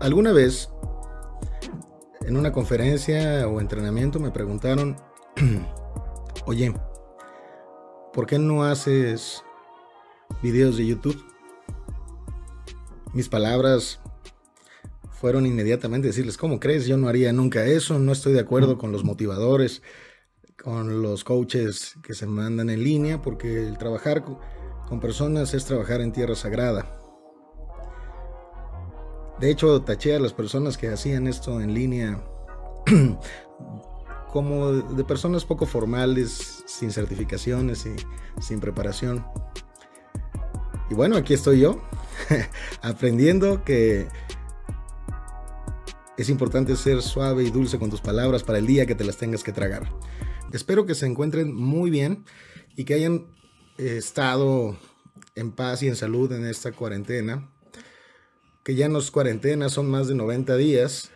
Alguna vez, en una conferencia o entrenamiento, me preguntaron, oye, ¿por qué no haces videos de YouTube? Mis palabras fueron inmediatamente decirles, ¿cómo crees? Yo no haría nunca eso, no estoy de acuerdo con los motivadores, con los coaches que se mandan en línea, porque el trabajar con personas es trabajar en tierra sagrada. De hecho, taché a las personas que hacían esto en línea como de personas poco formales, sin certificaciones y sin preparación. Y bueno, aquí estoy yo, aprendiendo que es importante ser suave y dulce con tus palabras para el día que te las tengas que tragar. Espero que se encuentren muy bien y que hayan estado en paz y en salud en esta cuarentena que ya nos cuarentena, son más de 90 días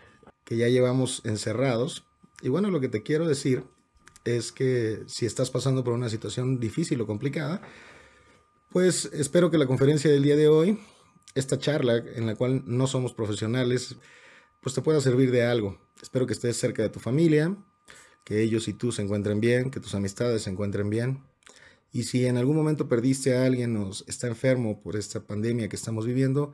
que ya llevamos encerrados. Y bueno, lo que te quiero decir es que si estás pasando por una situación difícil o complicada, pues espero que la conferencia del día de hoy, esta charla en la cual no somos profesionales, pues te pueda servir de algo. Espero que estés cerca de tu familia, que ellos y tú se encuentren bien, que tus amistades se encuentren bien. Y si en algún momento perdiste a alguien o está enfermo por esta pandemia que estamos viviendo,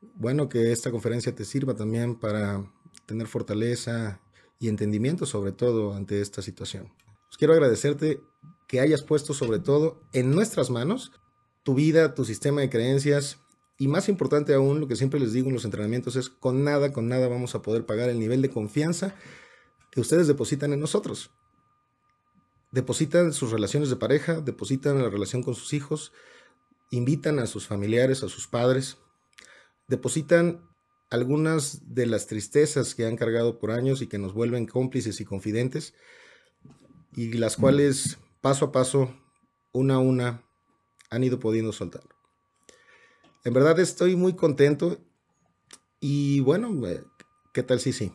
bueno, que esta conferencia te sirva también para tener fortaleza y entendimiento sobre todo ante esta situación. Pues quiero agradecerte que hayas puesto sobre todo en nuestras manos tu vida, tu sistema de creencias y más importante aún, lo que siempre les digo en los entrenamientos es con nada, con nada vamos a poder pagar el nivel de confianza que ustedes depositan en nosotros. Depositan sus relaciones de pareja, depositan la relación con sus hijos, invitan a sus familiares, a sus padres, depositan algunas de las tristezas que han cargado por años y que nos vuelven cómplices y confidentes, y las cuales paso a paso, una a una, han ido pudiendo soltar. En verdad estoy muy contento y bueno, eh, ¿qué tal si sí?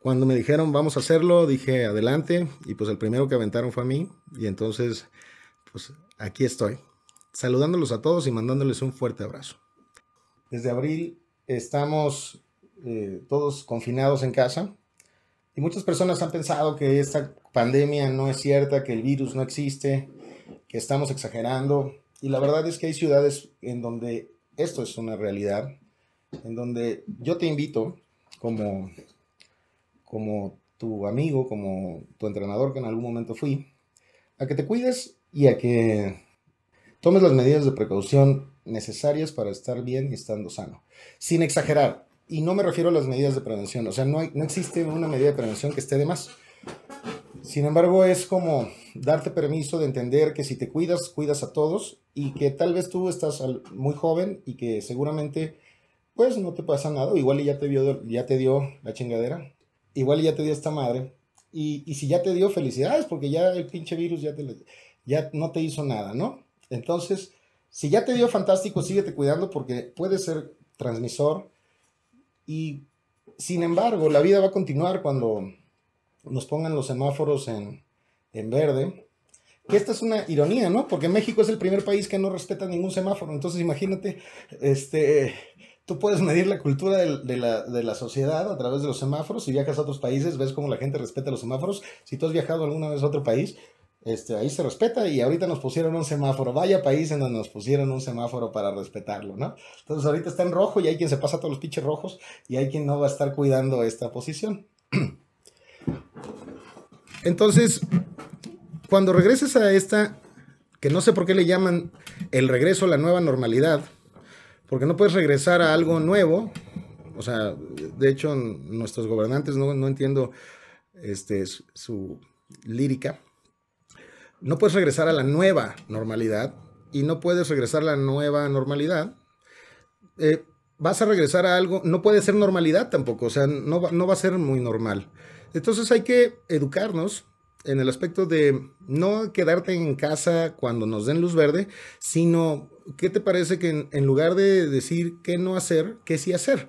Cuando me dijeron vamos a hacerlo, dije adelante y pues el primero que aventaron fue a mí y entonces pues aquí estoy, saludándolos a todos y mandándoles un fuerte abrazo. Desde abril estamos eh, todos confinados en casa y muchas personas han pensado que esta pandemia no es cierta, que el virus no existe, que estamos exagerando. Y la verdad es que hay ciudades en donde esto es una realidad, en donde yo te invito como, como tu amigo, como tu entrenador que en algún momento fui, a que te cuides y a que tomes las medidas de precaución necesarias para estar bien y estando sano. Sin exagerar. Y no me refiero a las medidas de prevención. O sea, no, hay, no existe una medida de prevención que esté de más. Sin embargo, es como darte permiso de entender que si te cuidas, cuidas a todos y que tal vez tú estás muy joven y que seguramente pues no te pasa nada. Igual ya te, vio, ya te dio la chingadera. Igual ya te dio esta madre. Y, y si ya te dio felicidades porque ya el pinche virus ya, te, ya no te hizo nada, ¿no? Entonces, si ya te dio fantástico, síguete cuidando porque puede ser transmisor. Y sin embargo, la vida va a continuar cuando nos pongan los semáforos en, verde. Que esta es una ironía, ¿no? Porque México es el primer país que no respeta ningún semáforo. Entonces, imagínate, este, tú puedes medir la cultura de, la, de, la, sociedad a través de los semáforos. Si viajas a otros países, ves cómo la gente respeta los semáforos. Si tú has viajado alguna vez a otro país, este, ahí se respeta y ahorita nos pusieron un semáforo. Vaya país en donde nos pusieron un semáforo para respetarlo, ¿no? Entonces ahorita está en rojo y hay quien se pasa todos los pinches rojos y hay quien no va a estar cuidando esta posición. Entonces, cuando regreses a esta, que no sé por qué le llaman el regreso a la nueva normalidad, porque no puedes regresar a algo nuevo, o sea, de hecho nuestros gobernantes no, no entiendo este, su lírica, no puedes regresar a la nueva normalidad y no puedes regresar a la nueva normalidad. Eh, vas a regresar a algo, no puede ser normalidad tampoco, o sea, no va, no va a ser muy normal. Entonces hay que educarnos en el aspecto de no quedarte en casa cuando nos den luz verde, sino, ¿qué te parece que en, lugar de decir qué no hacer, qué sí hacer?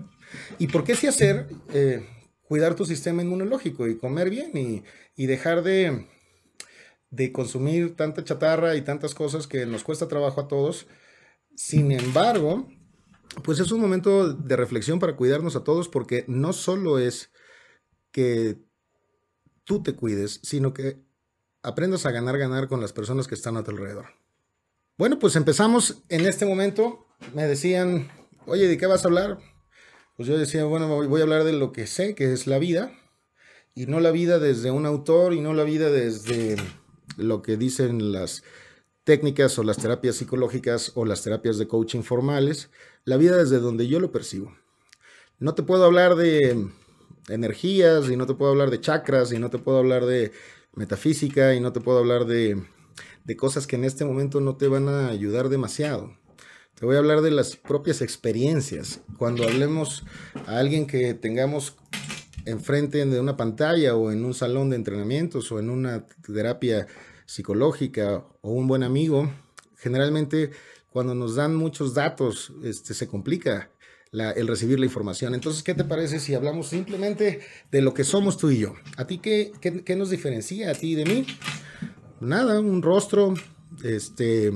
¿Y por qué sí hacer? Eh, cuidar tu sistema inmunológico y comer bien y dejar de, de consumir tanta chatarra y tantas cosas que nos cuesta trabajo a todos. Sin embargo, pues es un momento de reflexión para cuidarnos a todos porque no solo es que tú te cuides, sino que aprendas a ganar, ganar con las personas que están a tu alrededor. Bueno, pues empezamos en este momento. Me decían, oye, ¿de qué vas a hablar? Pues yo decía, bueno, voy a hablar de lo que sé, que es la vida, y no la vida desde un autor y no la vida desde lo que dicen las técnicas o las terapias psicológicas o las terapias de coaching formales, la vida desde donde yo lo percibo. No te puedo hablar de energías y no te puedo hablar de chakras y no te puedo hablar de metafísica y no te puedo hablar de, de cosas que en este momento no te van a ayudar demasiado. Te voy a hablar de las propias experiencias. Cuando hablemos a alguien que tengamos enfrente de una pantalla o en un salón de entrenamientos o en una terapia psicológica o un buen amigo, generalmente cuando nos dan muchos datos este, se complica el recibir la información. Entonces, ¿qué te parece si hablamos simplemente de lo que somos tú y yo? ¿A ti qué, qué, nos diferencia a ti de mí? Nada, un rostro, este,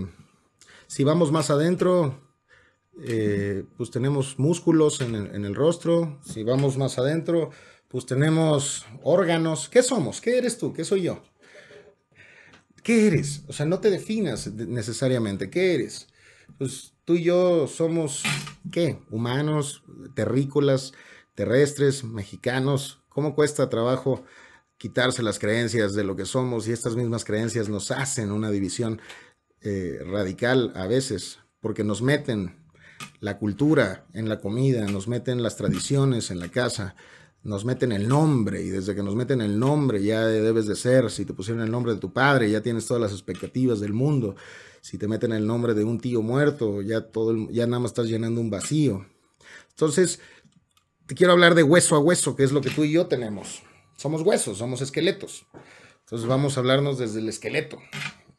si vamos más adentro, eh, pues tenemos músculos en el, rostro, si vamos más adentro, pues tenemos órganos. ¿Qué somos? ¿Qué eres tú? ¿Qué soy yo? ¿Qué eres? O sea, no te definas necesariamente. ¿Qué eres? Pues tú y yo somos, ¿qué? Humanos, terrícolas, terrestres, mexicanos. ¿Cómo cuesta trabajo quitarse las creencias de lo que somos y estas mismas creencias nos hacen una división eh, radical a veces? Porque nos meten la cultura en la comida, nos meten las tradiciones en la casa, nos meten el nombre y desde que nos meten el nombre ya debes de ser, si te pusieron el nombre de tu padre ya tienes todas las expectativas del mundo, si te meten el nombre de un tío muerto ya todo ya nada más estás llenando un vacío. Entonces, te quiero hablar de hueso a hueso, que es lo que tú y yo tenemos. Somos huesos, somos esqueletos. Entonces vamos a hablarnos desde el esqueleto,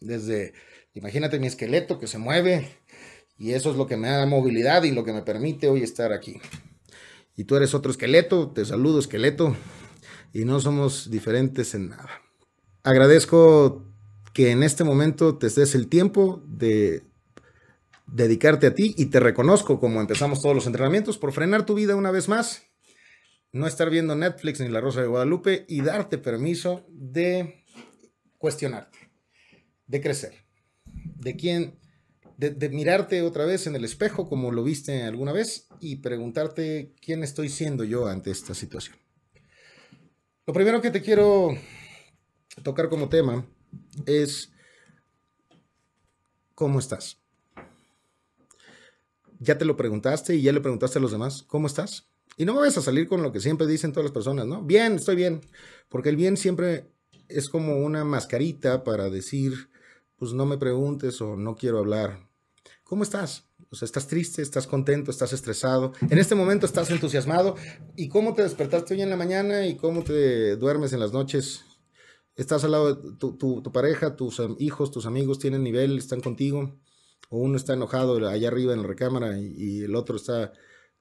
desde imagínate mi esqueleto que se mueve y eso es lo que me da movilidad y lo que me permite hoy estar aquí y tú eres otro esqueleto, te saludo esqueleto, y no somos diferentes en nada. Agradezco que en este momento te des el tiempo de dedicarte a ti y te reconozco como empezamos todos los entrenamientos por frenar tu vida una vez más, no estar viendo Netflix ni La Rosa de Guadalupe y darte permiso de cuestionarte, de crecer, de quién de, mirarte otra vez en el espejo como lo viste alguna vez y preguntarte quién estoy siendo yo ante esta situación. Lo primero que te quiero tocar como tema es cómo estás. Ya te lo preguntaste y ya le preguntaste a los demás, ¿cómo estás? Y no me vayas a salir con lo que siempre dicen todas las personas, ¿no? Bien, estoy bien. Porque el bien siempre es como una mascarita para decir, pues no me preguntes o no quiero hablar. ¿Cómo estás? O sea, ¿estás triste? ¿Estás contento? ¿Estás estresado? En este momento estás entusiasmado. ¿Y cómo te despertaste hoy en la mañana? ¿Y cómo te duermes en las noches? ¿Estás al lado de tu, pareja, tus hijos, tus amigos tienen nivel, están contigo? ¿O uno está enojado allá arriba en la recámara y el otro está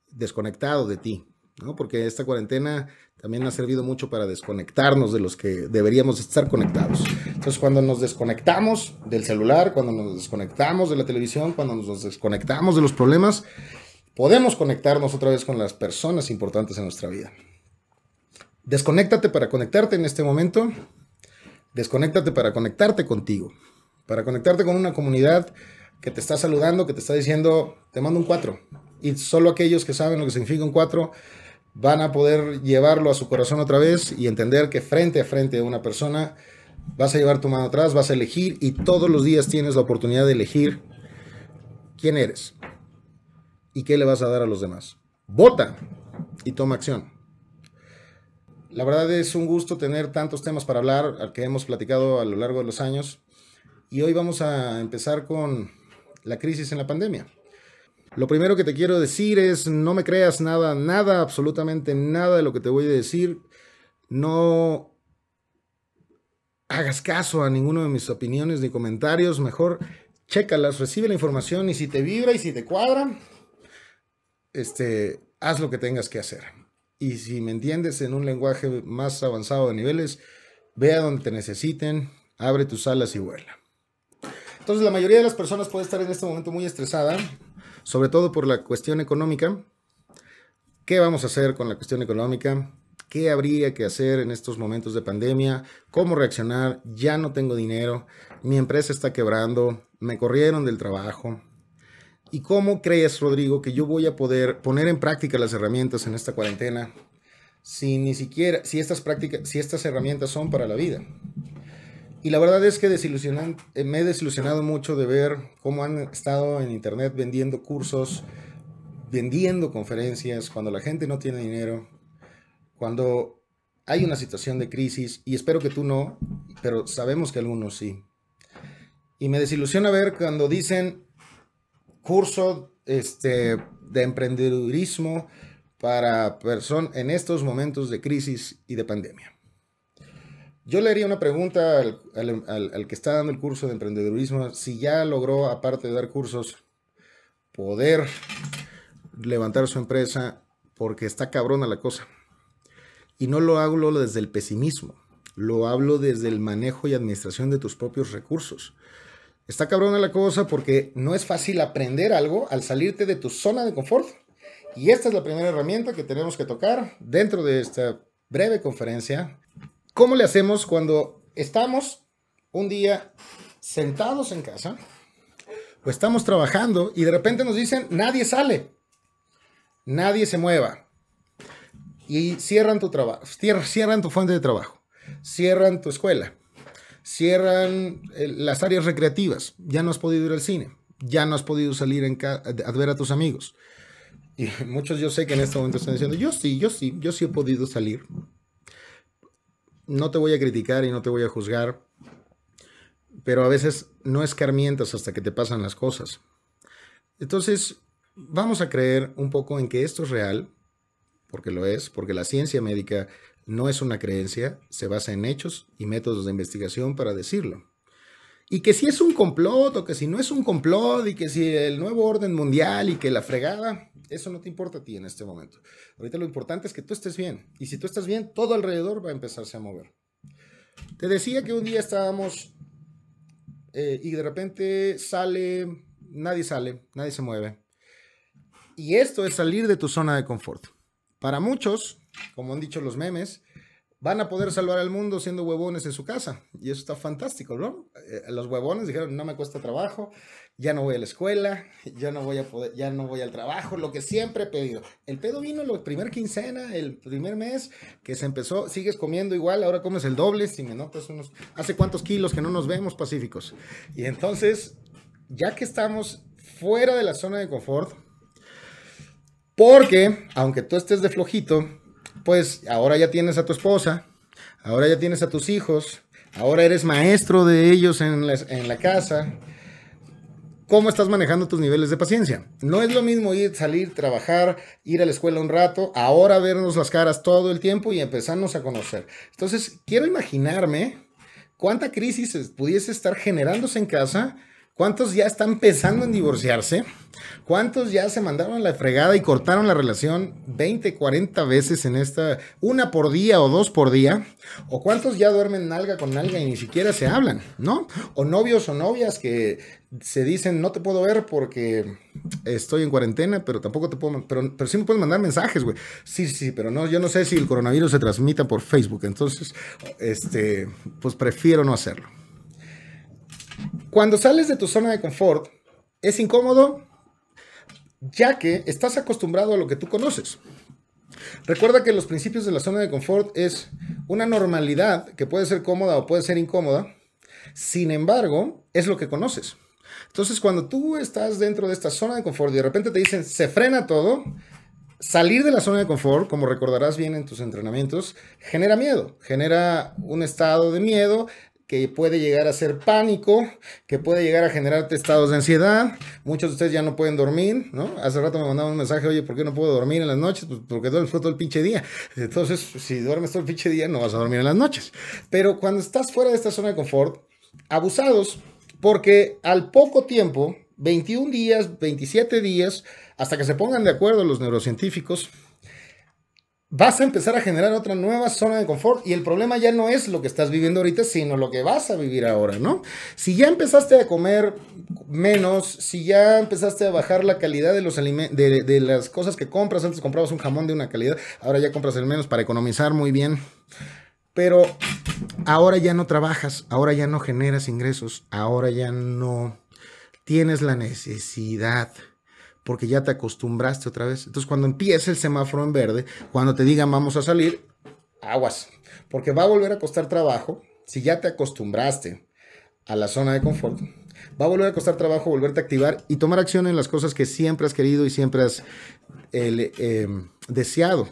desconectado de ti? ¿no? Porque esta cuarentena también ha servido mucho para desconectarnos de los que deberíamos estar conectados. Entonces, cuando nos desconectamos del celular, cuando nos desconectamos de la televisión, cuando nos desconectamos de los problemas, podemos conectarnos otra vez con las personas importantes en nuestra vida. Desconéctate para conectarte en este momento. Desconéctate para conectarte contigo. Para conectarte con una comunidad que te está saludando, que te está diciendo, te mando un 4. Y solo aquellos que saben lo que significa un 4 van a poder llevarlo a su corazón otra vez y entender que frente a frente a una persona vas a llevar tu mano atrás, vas a elegir y todos los días tienes la oportunidad de elegir quién eres y qué le vas a dar a los demás. Vota y toma acción. La verdad es un gusto tener tantos temas para hablar, al que hemos platicado a lo largo de los años. Y hoy vamos a empezar con la crisis en la pandemia. Lo primero que te quiero decir es no me creas nada, nada, absolutamente nada de lo que te voy a decir. No hagas caso a ninguno de mis opiniones ni comentarios. Mejor chécalas, recibe la información y si te vibra y si te cuadra, este, haz lo que tengas que hacer. Y si me entiendes en un lenguaje más avanzado de niveles, ve a donde te necesiten, abre tus alas y vuela. Entonces la mayoría de las personas puede estar en este momento muy estresada sobre todo por la cuestión económica. ¿Qué vamos a hacer con la cuestión económica? ¿Qué habría que hacer en estos momentos de pandemia? ¿Cómo reaccionar? Ya no tengo dinero, mi empresa está quebrando, me corrieron del trabajo. ¿Y cómo crees, Rodrigo, que yo voy a poder poner en práctica las herramientas en esta cuarentena si ni siquiera, si estas prácticas, si estas herramientas son para la vida? Y la verdad es que eh, me he desilusionado mucho de ver cómo han estado en internet vendiendo cursos, vendiendo conferencias, cuando la gente no tiene dinero, cuando hay una situación de crisis, y espero que tú no, pero sabemos que algunos sí. Y me desilusiona ver cuando dicen curso este, de emprendedurismo para personas en estos momentos de crisis y de pandemia. Yo le haría una pregunta al, al, que está dando el curso de emprendedurismo, si ya logró, aparte de dar cursos, poder levantar su empresa, porque está cabrona la cosa. Y no lo hablo desde el pesimismo, lo hablo desde el manejo y administración de tus propios recursos. Está cabrona la cosa porque no es fácil aprender algo al salirte de tu zona de confort. Y esta es la primera herramienta que tenemos que tocar dentro de esta breve conferencia. ¿Cómo le hacemos cuando estamos un día sentados en casa o estamos trabajando y de repente nos dicen nadie sale, nadie se mueva? Y cierran tu trabajo, cierran tu fuente de trabajo, cierran tu escuela, cierran eh, las áreas recreativas, ya no has podido ir al cine, ya no has podido salir a ver a tus amigos. Y muchos yo sé que en este momento están diciendo, yo sí, yo sí, yo sí he podido salir. No te voy a criticar y no te voy a juzgar, pero a veces no escarmientas hasta que te pasan las cosas. Entonces, vamos a creer un poco en que esto es real, porque lo es, porque la ciencia médica no es una creencia, se basa en hechos y métodos de investigación para decirlo. Y que si es un complot o que si no es un complot y que si el nuevo orden mundial y que la fregada, eso no te importa a ti en este momento. Ahorita lo importante es que tú estés bien. Y si tú estás bien, todo alrededor va a empezarse a mover. Te decía que un día estábamos eh, y de repente sale, nadie sale, nadie se mueve. Y esto es salir de tu zona de confort. Para muchos, como han dicho los memes, van a poder salvar al mundo siendo huevones en su casa. Y eso está fantástico, ¿no? Eh, los huevones dijeron, no me cuesta trabajo, ya no voy a la escuela, ya no voy a poder, ya no voy al trabajo, lo que siempre he pedido. El pedo vino la primera quincena, el primer mes, que se empezó, sigues comiendo igual, ahora comes el doble, si me notas unos, hace cuántos kilos que no nos vemos pacíficos. Y entonces, ya que estamos fuera de la zona de confort, porque, aunque tú estés de flojito, pues ahora ya tienes a tu esposa, ahora ya tienes a tus hijos, ahora eres maestro de ellos en la, casa. ¿Cómo estás manejando tus niveles de paciencia? No es lo mismo ir, salir, trabajar, ir a la escuela un rato, ahora vernos las caras todo el tiempo y empezarnos a conocer. Entonces, quiero imaginarme cuánta crisis pudiese estar generándose en casa ¿Cuántos ya están pensando en divorciarse? ¿Cuántos ya se mandaron la fregada y cortaron la relación 20, 40 veces en esta, una por día o dos por día? ¿O cuántos ya duermen nalga con nalga y ni siquiera se hablan, ¿no? O novios o novias que se dicen, no te puedo ver porque estoy en cuarentena, pero tampoco te puedo, pero, pero sí me puedes mandar mensajes, güey. Sí, sí, pero no, yo no sé si el coronavirus se transmita por Facebook, entonces, este, pues prefiero no hacerlo. Cuando sales de tu zona de confort, es incómodo ya que estás acostumbrado a lo que tú conoces. Recuerda que los principios de la zona de confort es una normalidad que puede ser cómoda o puede ser incómoda. Sin embargo, es lo que conoces. Entonces, cuando tú estás dentro de esta zona de confort y de repente te dicen se frena todo, salir de la zona de confort, como recordarás bien en tus entrenamientos, genera miedo, genera un estado de miedo que puede llegar a ser pánico, que puede llegar a generarte estados de ansiedad. Muchos de ustedes ya no pueden dormir, ¿no? Hace rato me mandaban un mensaje, oye, ¿por qué no puedo dormir en las noches? Pues porque duermes todo el pinche día. Entonces, si duermes todo el pinche día, no vas a dormir en las noches. Pero cuando estás fuera de esta zona de confort, abusados, porque al poco tiempo, 21 días, 27 días, hasta que se pongan de acuerdo los neurocientíficos, vas a empezar a generar otra nueva zona de confort y el problema ya no es lo que estás viviendo ahorita, sino lo que vas a vivir ahora, ¿no? Si ya empezaste a comer menos, si ya empezaste a bajar la calidad de los de, de las cosas que compras, antes comprabas un jamón de una calidad, ahora ya compras el menos para economizar muy bien. Pero ahora ya no trabajas, ahora ya no generas ingresos, ahora ya no tienes la necesidad porque ya te acostumbraste otra vez. Entonces, cuando empiece el semáforo en verde, cuando te digan vamos a salir, aguas, porque va a volver a costar trabajo si ya te acostumbraste a la zona de confort. Va a volver a costar trabajo volverte a activar y tomar acción en las cosas que siempre has querido y siempre has em, deseado.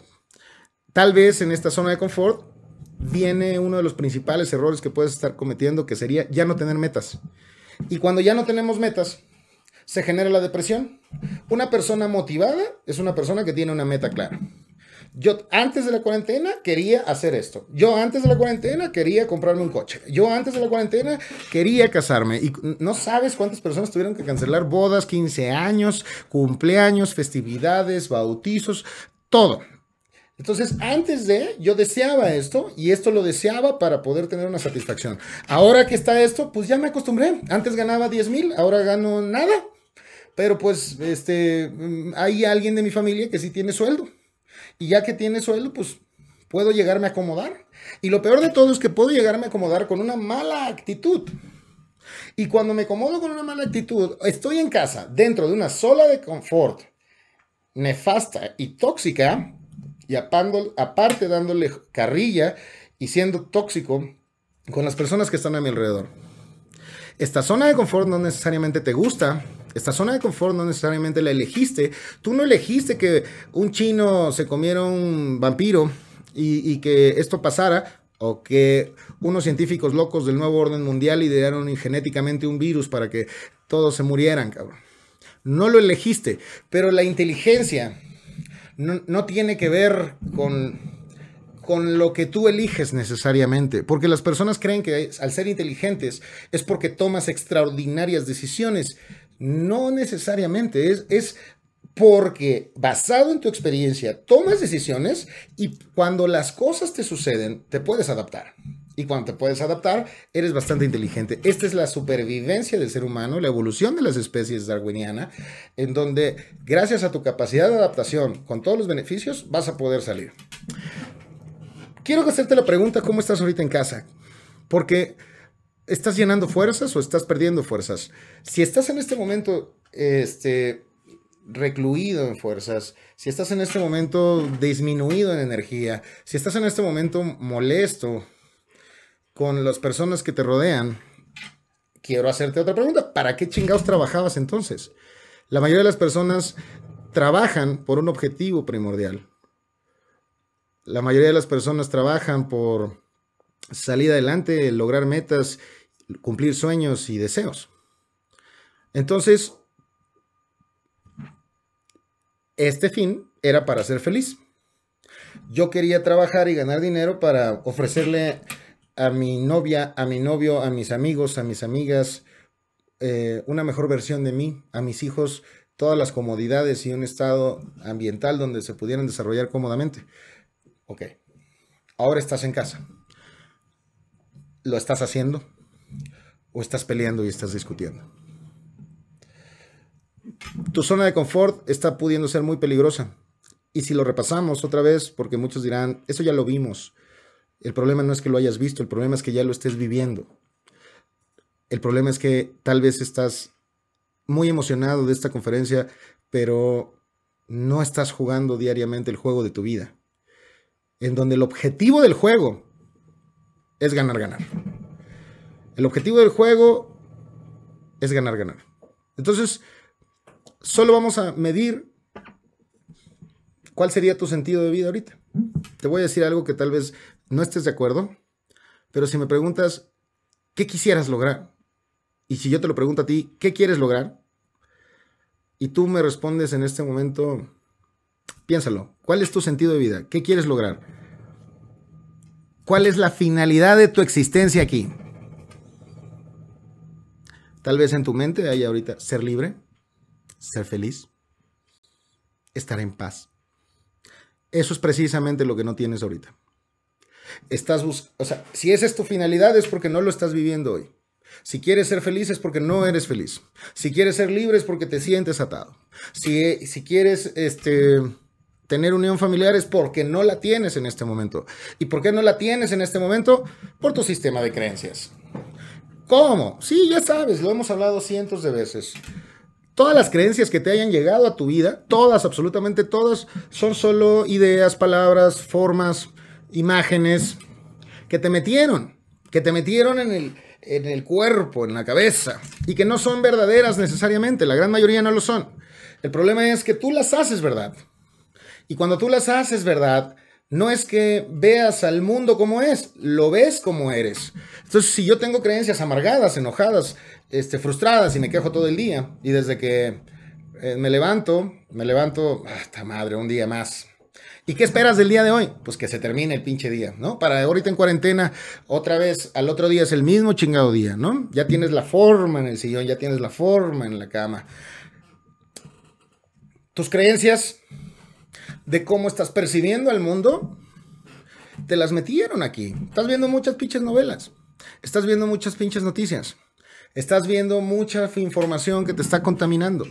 Tal vez en esta zona de confort viene uno de los principales errores que puedes estar cometiendo, que sería ya no tener metas. Y cuando ya no tenemos metas, se genera la depresión. Una persona motivada es una persona que tiene una meta clara. Yo antes de la cuarentena quería hacer esto. Yo antes de la cuarentena quería comprarme un coche. Yo antes de la cuarentena quería casarme. Y no sabes cuántas personas tuvieron que cancelar bodas, 15 años, cumpleaños, festividades, bautizos, todo. Entonces, antes de, yo deseaba esto y esto lo deseaba para poder tener una satisfacción. Ahora que está esto, pues ya me acostumbré. Antes ganaba 10 mil, ahora gano nada. Pero pues, este, mm, hay alguien de mi familia que sí tiene sueldo. Y ya que tiene sueldo, pues puedo llegarme a acomodar. Y lo peor de todo es que puedo llegarme a acomodar con una mala actitud. Y cuando me acomodo con una mala actitud, estoy en casa, dentro de una sola de confort nefasta y tóxica, y aparte dándole carrilla y siendo tóxico con las personas que están a mi alrededor. Esta zona de confort no necesariamente te gusta, esta zona de confort no necesariamente la elegiste. Tú no elegiste que un chino se comiera un vampiro y, que esto pasara, o que unos científicos locos del nuevo orden mundial idearon genéticamente un virus para que todos se murieran, cabrón. No lo elegiste, pero la inteligencia no, tiene que ver con, con lo que tú eliges necesariamente, porque las personas creen que al ser inteligentes es porque tomas extraordinarias decisiones. No necesariamente, es, es porque basado en tu experiencia tomas decisiones y cuando las cosas te suceden te puedes adaptar. Y cuando te puedes adaptar, eres bastante inteligente. Esta es la supervivencia del ser humano, la evolución de las especies darwiniana, en donde gracias a tu capacidad de adaptación, con todos los beneficios, vas a poder salir. Quiero hacerte la pregunta, ¿cómo estás ahorita en casa? Porque ¿Estás llenando fuerzas o estás perdiendo fuerzas? Si estás en este momento este, recluido en fuerzas, si estás en este momento disminuido en energía, si estás en este momento molesto con las personas que te rodean, quiero hacerte otra pregunta. ¿Para qué chingados trabajabas entonces? La mayoría de las personas trabajan por un objetivo primordial. La mayoría de las personas trabajan por salir adelante, lograr metas, cumplir sueños y deseos. Entonces, este fin era para ser feliz. Yo quería trabajar y ganar dinero para ofrecerle a mi novia, a mi novio, a mis amigos, a mis amigas, eh, una mejor versión de mí, a mis hijos, todas las comodidades y un estado ambiental donde se pudieran desarrollar cómodamente. Ok, ahora estás en casa lo estás haciendo o estás peleando y estás discutiendo. Tu zona de confort está pudiendo ser muy peligrosa. Y si lo repasamos otra vez, porque muchos dirán, eso ya lo vimos. El problema no es que lo hayas visto, el problema es que ya lo estés viviendo. El problema es que tal vez estás muy emocionado de esta conferencia, pero no estás jugando diariamente el juego de tu vida. En donde el objetivo del juego es ganar, ganar. El objetivo del juego es ganar, ganar. Entonces, solo vamos a medir cuál sería tu sentido de vida ahorita. Te voy a decir algo que tal vez no estés de acuerdo, pero si me preguntas, ¿qué quisieras lograr? Y si yo te lo pregunto a ti, ¿qué quieres lograr? Y tú me respondes en este momento, piénsalo, ¿cuál es tu sentido de vida? ¿Qué quieres lograr? ¿Cuál es la finalidad de tu existencia aquí? Tal vez en tu mente haya ahorita ser libre, ser feliz, estar en paz, Eso es precisamente lo que no tienes ahorita. Estás o sea, si esa es tu finalidad es porque no lo estás viviendo hoy. Si quieres ser feliz es porque no eres feliz. Si quieres ser libre es porque te sientes atado. Si, si quieres este, tener unión familiar es porque no la tienes en este momento. ¿Y por qué no la tienes en este momento? Por tu sistema de creencias. ¿Cómo? Sí, ya sabes, lo hemos hablado cientos de veces. Todas las creencias que te hayan llegado a tu vida, todas, absolutamente todas, son solo ideas, palabras, formas, imágenes que te metieron, que te metieron en el, en el cuerpo, en la cabeza, y que no son verdaderas necesariamente, la gran mayoría no lo son. El problema es que tú las haces verdad. Y cuando tú las haces verdad, no es que veas al mundo como es, lo ves como eres. Entonces, si yo tengo creencias amargadas, enojadas, este, frustradas y me quejo todo el día, y desde que eh, me levanto, me levanto, hasta madre, un día más, ¿Y qué esperas del día de hoy? Pues que se termine el pinche día, ¿no? Para ahorita en cuarentena, otra vez, al otro día es el mismo chingado día, ¿no? Ya tienes la forma en el sillón, ya tienes la forma en la cama. Tus creencias de cómo estás percibiendo al mundo, te las metieron aquí. Estás viendo muchas pinches novelas. Estás viendo muchas pinches noticias. Estás viendo mucha información que te está contaminando.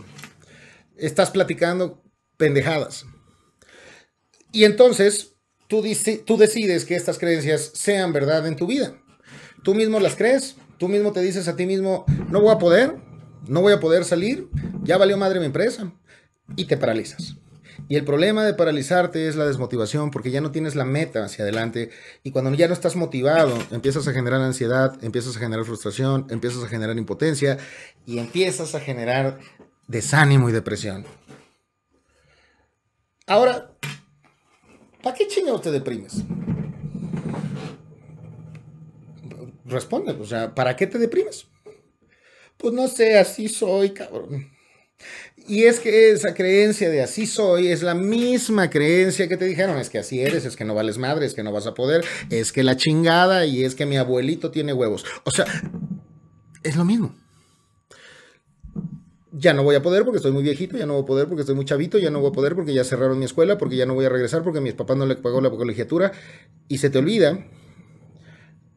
Estás platicando pendejadas. Y entonces tú, decides que estas creencias sean verdad en tu vida. Tú mismo las crees, tú mismo te dices a ti mismo, no voy a poder, no voy a poder salir, ya valió madre mi empresa, y te paralizas. Y el problema de paralizarte es la desmotivación, porque ya no tienes la meta hacia adelante. Y cuando ya no estás motivado, empiezas a generar ansiedad, empiezas a generar frustración, empiezas a generar impotencia y empiezas a generar desánimo y depresión. Ahora, ¿Para qué chingados te deprimes? Responde, o sea, ¿para qué te deprimes? Pues no sé, así soy, cabrón. Y es que esa creencia de así soy es la misma creencia que te dijeron, es que así eres, es que no vales madre, es que no vas a poder, es que la chingada y es que mi abuelito tiene huevos. O sea, es lo mismo ya no voy a poder porque estoy muy viejito, ya no voy a poder porque estoy muy chavito, ya no voy a poder porque ya cerraron mi escuela, porque ya no voy a regresar porque mis papás no le pagó la colegiatura. Y se te olvida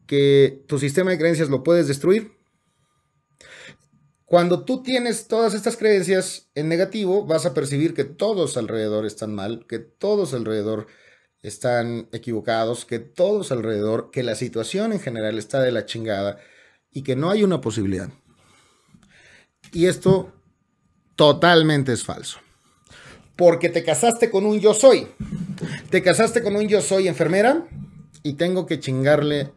que tu sistema de creencias lo puedes destruir. Cuando tú tienes todas estas creencias en negativo, vas a percibir que todos alrededor están mal, que todos alrededor están equivocados, que todos alrededor, que la situación en general está de la chingada y que no hay una posibilidad. Y esto totalmente es falso. Porque te casaste con un yo soy. Te casaste con un yo soy enfermera y tengo que chingarle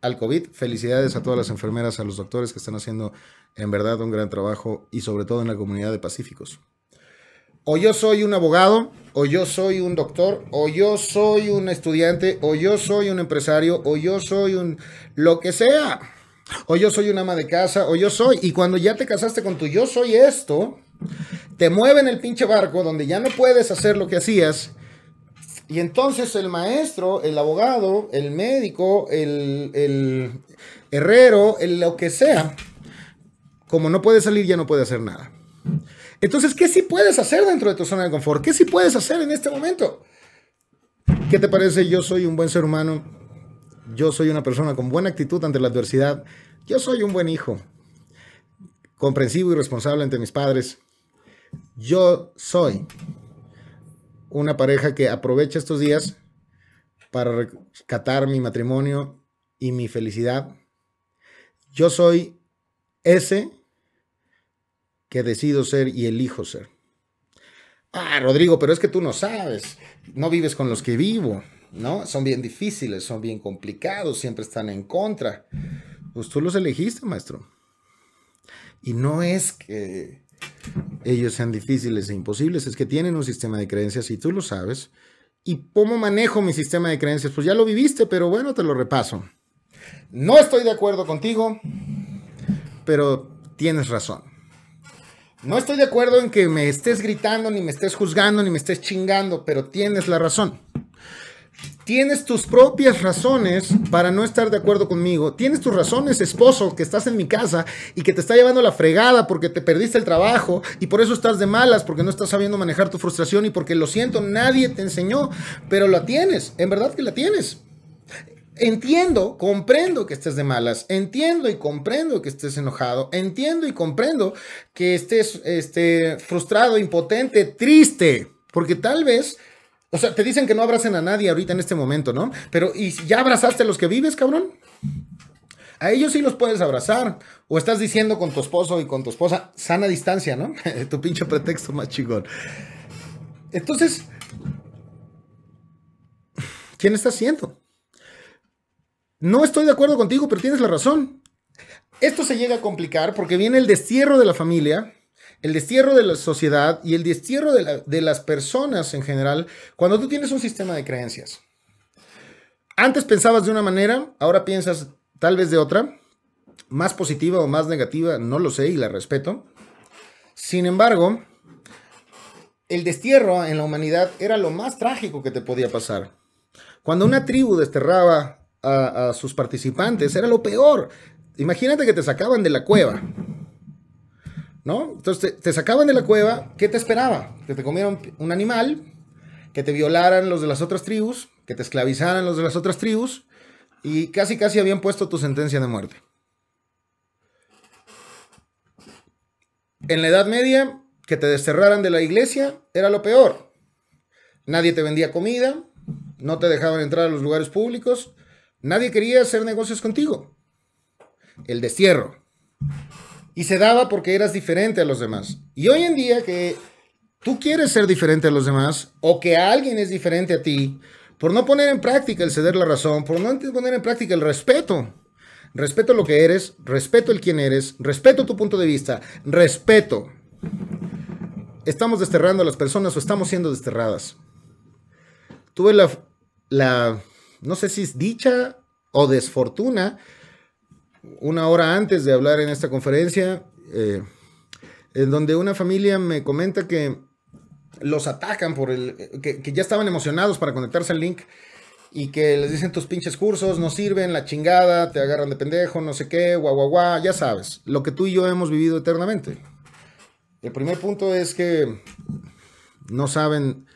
al COVID. Felicidades a todas las enfermeras, a los doctores que están haciendo en verdad un gran trabajo y sobre todo en la comunidad de Pacíficos. O yo soy un abogado, o yo soy un doctor, o yo soy un estudiante, o yo soy un empresario, o yo soy un lo que sea. O yo soy un ama de casa, o yo soy. Y cuando ya te casaste con tu yo soy esto, te mueven el pinche barco donde ya no puedes hacer lo que hacías. Y entonces el maestro, el abogado, el médico, el, herrero, el, lo que sea, como no puede salir, ya no puede hacer nada. Entonces, ¿qué sí puedes hacer dentro de tu zona de confort? ¿Qué sí puedes hacer en este momento? ¿Qué te parece? Yo soy un buen ser humano. Yo soy una persona con buena actitud ante la adversidad. Yo soy un buen hijo comprensivo y responsable ante mis padres. Yo soy una pareja que aprovecha estos días para rescatar mi matrimonio y mi felicidad. Yo soy ese que decido ser y elijo ser. Ah, Rodrigo, pero es que tú no sabes, no vives con los que vivo, ¿no? Son bien difíciles, son bien complicados, siempre están en contra. Pues tú los elegiste, maestro. Y no es que ellos sean difíciles e imposibles, es que tienen un sistema de creencias y tú lo sabes. ¿Y cómo manejo mi sistema de creencias? Pues ya lo viviste, pero bueno, te lo repaso. No estoy de acuerdo contigo, pero tienes razón. No estoy de acuerdo en que me estés gritando, ni me estés juzgando, ni me estés chingando, pero tienes la razón. Tienes tus propias razones para no estar de acuerdo conmigo. Tienes tus razones, esposo, que estás en mi casa y que te está llevando la fregada porque te perdiste el trabajo y por eso estás de malas, porque no estás sabiendo manejar tu frustración y porque lo siento, nadie te enseñó, pero la tienes, en verdad que la tienes. Entiendo, comprendo que estés de malas, entiendo y comprendo que estés enojado, entiendo y comprendo que estés este, frustrado, impotente, triste, porque tal vez o sea, te dicen que no abracen a nadie ahorita en este momento, ¿no? Pero, ¿y ya abrazaste a los que vives, cabrón? A ellos sí los puedes abrazar. O estás diciendo con tu esposo y con tu esposa, sana distancia, ¿no? tu pinche pretexto más chingón. Entonces, ¿quién está haciendo? No estoy de acuerdo contigo, pero tienes la razón. Esto se llega a complicar porque viene el destierro de la familia el destierro de la sociedad y el destierro de, las personas en general cuando tú tienes un sistema de creencias. Antes pensabas de una manera, ahora piensas tal vez de otra, más positiva o más negativa, no lo sé y la respeto. Sin embargo, el destierro en la humanidad era lo más trágico que te podía pasar. Cuando una tribu desterraba a, sus participantes, era lo peor. Imagínate que te sacaban de la cueva ¿no? Entonces te, sacaban de la cueva, ¿qué te esperaba? Que te comieran un animal, que te violaran los de las otras tribus, que te esclavizaran los de las otras tribus, y casi casi habían puesto tu sentencia de muerte. En la Edad Media, que te desterraran de la iglesia era lo peor. Nadie te vendía comida, no te dejaban entrar a los lugares públicos, nadie quería hacer negocios contigo. El destierro. Y se daba porque eras diferente a los demás. Y hoy en día que tú quieres ser diferente a los demás o que alguien es diferente a ti, por no poner en práctica el ceder la razón, por no poner en práctica el respeto. Respeto lo que eres, respeto el quién eres, respeto tu punto de vista, respeto. Estamos desterrando a las personas o estamos siendo desterradas. Tuve la, la no sé si es dicha o desfortuna una hora antes de hablar en esta conferencia, eh, en donde una familia me comenta que los atacan por el, que, ya estaban emocionados para conectarse al link y que les dicen tus pinches cursos no sirven, la chingada, te agarran de pendejo, no sé qué, guau, guau, guau, ya sabes, lo que tú y yo hemos vivido eternamente. El primer punto es que no saben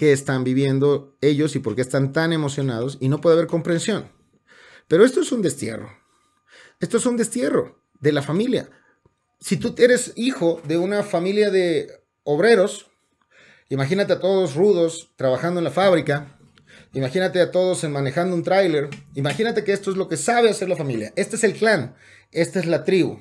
qué están viviendo ellos y por qué están tan emocionados y no puede haber comprensión. Pero esto es un destierro. Esto es un destierro de la familia. Si tú eres hijo de una familia de obreros, imagínate a todos rudos trabajando en la fábrica, imagínate a todos manejando un tráiler, imagínate que esto es lo que sabe hacer la familia. Este es el clan, esta es la tribu.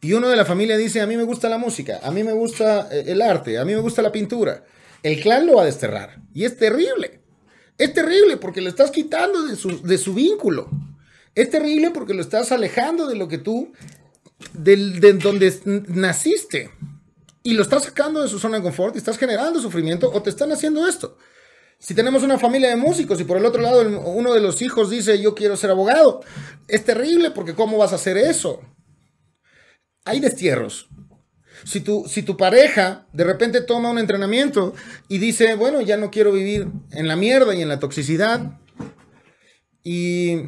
Y uno de la familia dice, a mí me gusta la música, a mí me gusta eh, el arte, a mí me gusta la pintura. El clan lo va a desterrar. Y es terrible. Es terrible porque le estás quitando de su, de su vínculo. Es terrible porque lo estás alejando de lo que tú, de, donde naciste. Y lo estás sacando de su zona de confort y estás generando sufrimiento o te están haciendo esto. Si tenemos una familia de músicos y por el otro lado uno de los hijos dice yo quiero ser abogado, es terrible porque ¿cómo vas a hacer eso? Hay destierros. Si tu, si tu pareja de repente toma un entrenamiento y dice, bueno, ya no quiero vivir en la mierda y en la toxicidad, y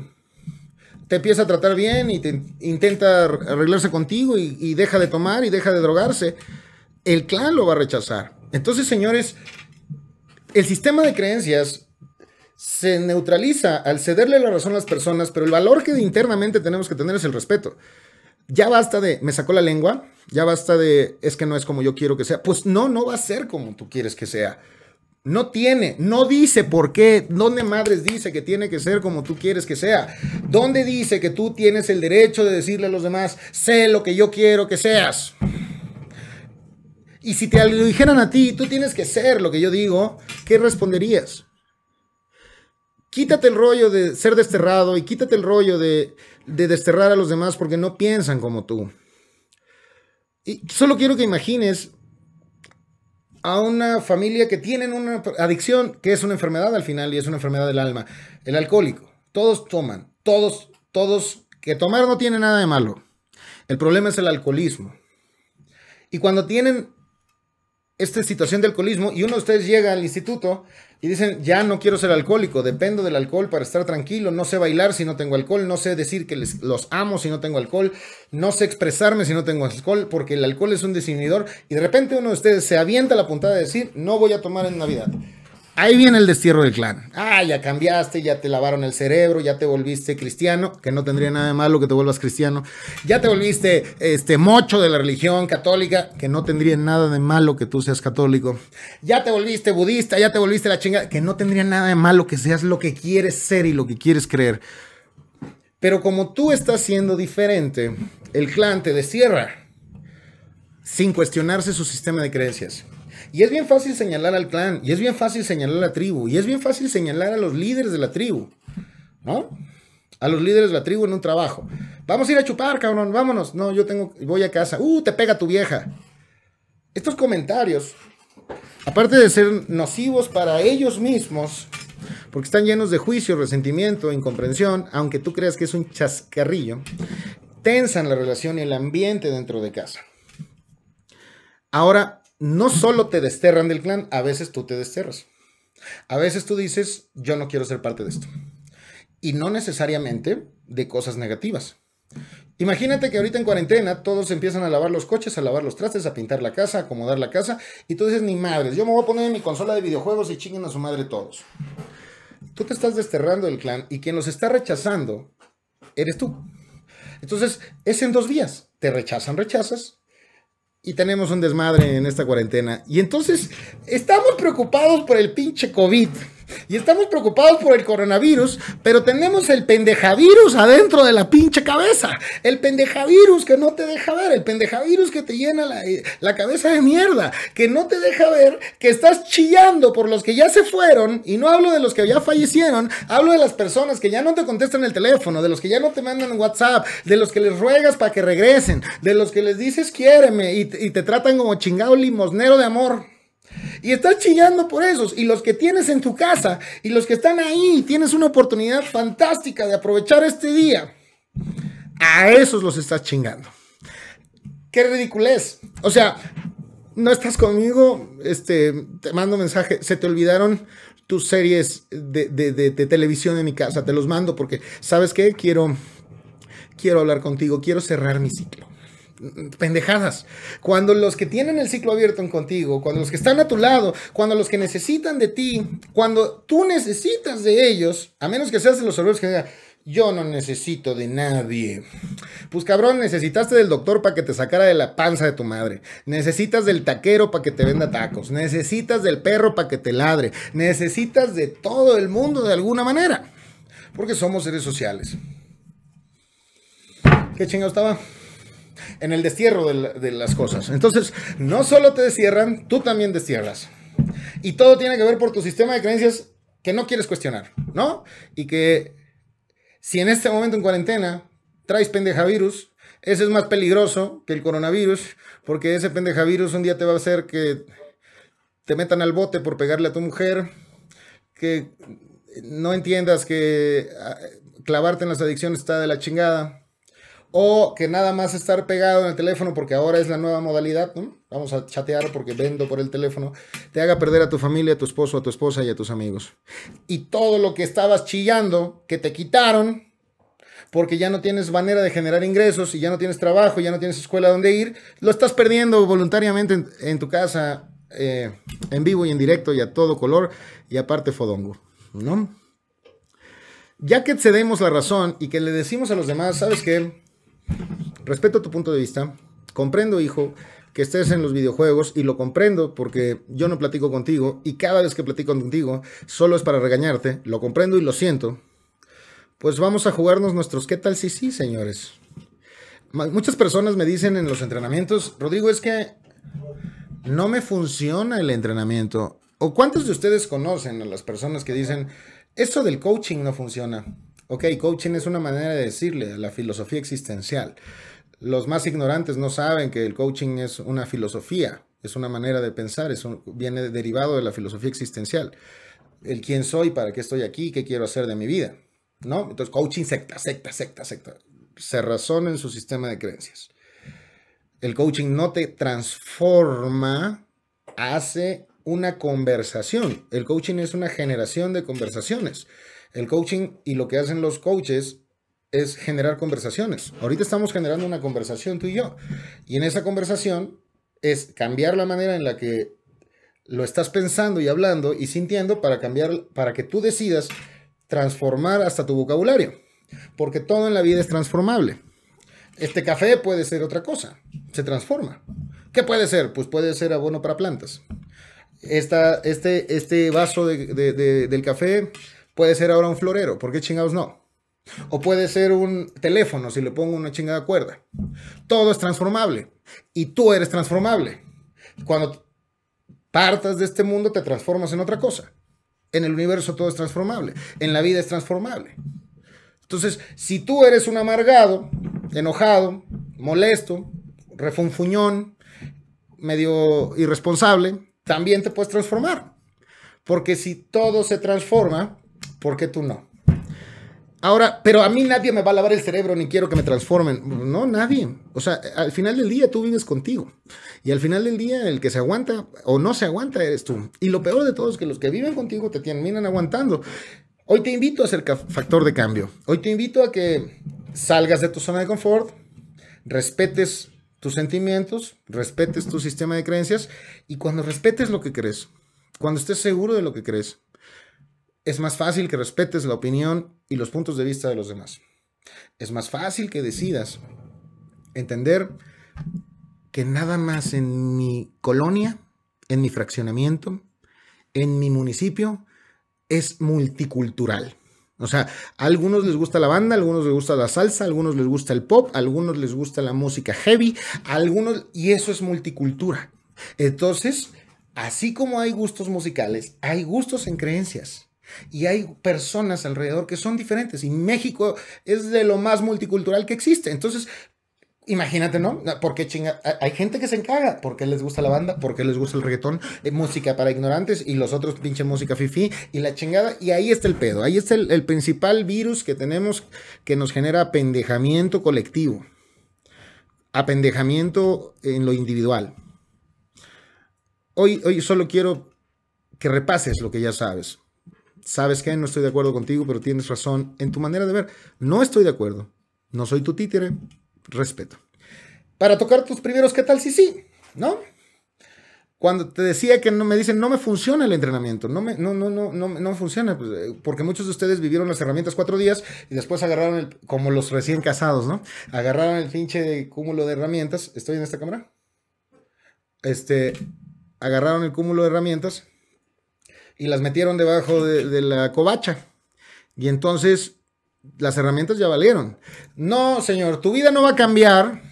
te empieza a tratar bien y te intenta arreglarse contigo y, deja de tomar y deja de drogarse, el clan lo va a rechazar. Entonces, señores, el sistema de creencias se neutraliza al cederle la razón a las personas, pero el valor que internamente tenemos que tener es el respeto. Ya basta de, me sacó la lengua, ya basta de, es que no es como yo quiero que sea. Pues no, no va a ser como tú quieres que sea. No tiene, no dice por qué. ¿Dónde madres dice que tiene que ser como tú quieres que sea? ¿Dónde dice que tú tienes el derecho de decirle a los demás, sé lo que yo quiero que seas? Y si te lo dijeran a ti, tú tienes que ser lo que yo digo, ¿qué responderías? Quítate el rollo de ser desterrado y quítate el rollo de, de desterrar a los demás porque no piensan como tú. Y solo quiero que imagines a una familia que tienen una adicción, que es una enfermedad al final y es una enfermedad del alma. El alcohólico. Todos toman. Todos, todos. Que tomar no tiene nada de malo. El problema es el alcoholismo. Y cuando tienen esta situación de alcoholismo y uno de ustedes llega al instituto y dicen, ya no quiero ser alcohólico, dependo del alcohol para estar tranquilo, no sé bailar si no tengo alcohol, no sé decir que les, los amo si no tengo alcohol, no sé expresarme si no tengo alcohol, porque el alcohol es un desinhibidor y de repente uno de ustedes se avienta la puntada de decir, no voy a tomar en Navidad. Ahí viene el destierro del clan. Ah, ya cambiaste, ya te lavaron el cerebro, ya te volviste cristiano, que no tendría nada de malo que te vuelvas cristiano. Ya te volviste este mocho de la religión católica, que no tendría nada de malo que tú seas católico. Ya te volviste budista, ya te volviste la chingada, que no tendría nada de malo que seas lo que quieres ser y lo que quieres creer. Pero como tú estás siendo diferente, el clan te destierra sin cuestionarse su sistema de creencias. Y es bien fácil señalar al clan, y es bien fácil señalar a la tribu, y es bien fácil señalar a los líderes de la tribu, ¿no? A los líderes de la tribu en un trabajo. Vamos a ir a chupar, cabrón, vámonos. No, yo tengo, voy a casa. Uh, te pega tu vieja. Estos comentarios, aparte de ser nocivos para ellos mismos, porque están llenos de juicio, resentimiento, incomprensión, aunque tú creas que es un chascarrillo, tensan la relación y el ambiente dentro de casa. Ahora, no solo te desterran del clan, a veces tú te desterras. A veces tú dices, yo no quiero ser parte de esto. Y no necesariamente de cosas negativas. Imagínate que ahorita en cuarentena todos empiezan a lavar los coches, a lavar los trastes, a pintar la casa, a acomodar la casa, y tú dices, ni madres, yo me voy a poner en mi consola de videojuegos y chinguen a su madre todos. Tú te estás desterrando del clan y quien los está rechazando eres tú. Entonces, es en dos vías. Te rechazan, rechazas, y tenemos un desmadre en esta cuarentena. Y entonces estamos preocupados por el pinche COVID. Y estamos preocupados por el coronavirus, pero tenemos el pendejavirus adentro de la pinche cabeza. El pendejavirus que no te deja ver, el pendejavirus que te llena la, la, cabeza de mierda, que no te deja ver que estás chillando por los que ya se fueron, y no hablo de los que ya fallecieron, hablo de las personas que ya no te contestan el teléfono, de los que ya no te mandan WhatsApp, de los que les ruegas para que regresen, de los que les dices quiéreme y, y te tratan como chingado limosnero de amor. Y estás chillando por esos. Y los que tienes en tu casa y los que están ahí, tienes una oportunidad fantástica de aprovechar este día. A esos los estás chingando. Qué ridiculez. O sea, no estás conmigo, este, te mando mensaje, se te olvidaron tus series de, de, televisión en mi casa, te los mando porque, ¿sabes qué? Quiero, quiero hablar contigo, quiero cerrar mi ciclo pendejadas. Cuando los que tienen el ciclo abierto en contigo, cuando los que están a tu lado, cuando los que necesitan de ti, cuando tú necesitas de ellos, a menos que seas de los servidores que diga, yo no necesito de nadie. Pues cabrón, necesitaste del doctor para que te sacara de la panza de tu madre. Necesitas del taquero para que te venda tacos. Necesitas del perro para que te ladre. Necesitas de todo el mundo de alguna manera. Porque somos seres sociales. ¿Qué chingado estaba? En el destierro de, las cosas. Entonces, no solo te destierran, tú también destierras. Y todo tiene que ver por tu sistema de creencias que no quieres cuestionar, ¿no? Y que si en este momento en cuarentena traes pendejavirus, ese es más peligroso que el coronavirus, porque ese pendejavirus un día te va a hacer que te metan al bote por pegarle a tu mujer, que no entiendas que ah, clavarte en las adicciones está de la chingada, o que nada más estar pegado en el teléfono porque ahora es la nueva modalidad. Vamos a chatear porque vendo por el teléfono, te haga perder a tu familia, a tu esposo, a tu esposa y a tus amigos. Y todo lo que estabas chillando, que te quitaron, porque ya no tienes manera de generar ingresos y ya no tienes trabajo, ya no tienes escuela donde ir, lo estás perdiendo voluntariamente en, tu casa, eh, en vivo y en directo y a todo color, y aparte fodongo, ¿no? Ya que cedemos la razón y que le decimos a los demás, ¿sabes qué? Respeto tu punto de vista. Comprendo, hijo, que estés en los videojuegos y lo comprendo porque yo no platico contigo y cada vez que platico contigo solo es para regañarte. Lo comprendo y lo siento. Pues vamos a jugarnos nuestros ¿qué tal si sí, señores? Muchas personas me dicen en los entrenamientos, Rodrigo, es que no me funciona el entrenamiento. ¿O cuántos de ustedes conocen a las personas que dicen, esto del coaching no funciona? Ok, coaching es una manera de decirle a la filosofía existencial. Los más ignorantes no saben que el coaching es una filosofía, es una manera de pensar, es viene derivado de la filosofía existencial. El quién soy, para qué estoy aquí, qué quiero hacer de mi vida. ¿No? Entonces, coaching secta, secta, secta, secta. Se razona en su sistema de creencias. El coaching no te transforma hace una conversación. El coaching es una generación de conversaciones. El coaching y lo que hacen los coaches es generar conversaciones. Ahorita estamos generando una conversación tú y yo. Y en esa conversación es cambiar la manera en la que lo estás pensando y hablando y sintiendo para cambiar, para que tú decidas transformar hasta tu vocabulario. Porque todo en la vida es transformable. Este café puede ser otra cosa, se transforma. ¿Qué puede ser? Pues puede ser abono para plantas. Esta, este, este vaso del café puede ser ahora un florero. ¿Por qué chingados no? O puede ser un teléfono si le pongo una chingada cuerda. Todo es transformable. Y tú eres transformable. Cuando partas de este mundo te transformas en otra cosa. En el universo todo es transformable. En la vida es transformable. Entonces, si tú eres un amargado, enojado, molesto, refunfuñón, medio irresponsable, también te puedes transformar. Porque si todo se transforma, ¿por qué tú no? Ahora, pero a mí nadie me va a lavar el cerebro ni quiero que me transformen. No, nadie. O sea, al final del día tú vives contigo. Y al final del día el que se aguanta o no se aguanta eres tú. Y lo peor de todo es que los que viven contigo te terminan aguantando. Hoy te invito a ser factor de cambio. Hoy te invito a que salgas de tu zona de confort, respetes tus sentimientos, respetes tu sistema de creencias y cuando respetes lo que crees, cuando estés seguro de lo que crees, es más fácil que respetes la opinión y los puntos de vista de los demás. Es más fácil que decidas entender que nada más en mi colonia, en mi fraccionamiento, en mi municipio, es multicultural. O sea, a algunos les gusta la banda, a algunos les gusta la salsa, a algunos les gusta el pop, a algunos les gusta la música heavy, algunos, y eso es multicultura. Entonces, así como hay gustos musicales, hay gustos en creencias. Y hay personas alrededor que son diferentes. Y México es de lo más multicultural que existe. Entonces, Imagínate, ¿no? Porque chinga, hay gente que se encaga porque les gusta la banda, porque les gusta el reggaetón, eh, música para ignorantes y los otros pinche música fifi y la chingada. Y ahí está el pedo, ahí está el, principal virus que tenemos que nos genera apendejamiento colectivo, apendejamiento en lo individual. Hoy, hoy solo quiero que repases lo que ya sabes. Sabes que no estoy de acuerdo contigo, pero tienes razón en tu manera de ver. No estoy de acuerdo. No soy tu títere respeto. Para tocar tus primeros, ¿qué tal? Sí, sí, ¿no? Cuando te decía que no me dicen, no me funciona el entrenamiento, no me, no, no, no, no, no funciona, pues, eh, porque muchos de ustedes vivieron las herramientas cuatro días y después agarraron el, como los recién casados, ¿no? Agarraron el pinche cúmulo de herramientas. ¿Estoy en esta cámara? Este, agarraron el cúmulo de herramientas y las metieron debajo de, la covacha. Y entonces las herramientas ya valieron. No, señor, tu vida no va a cambiar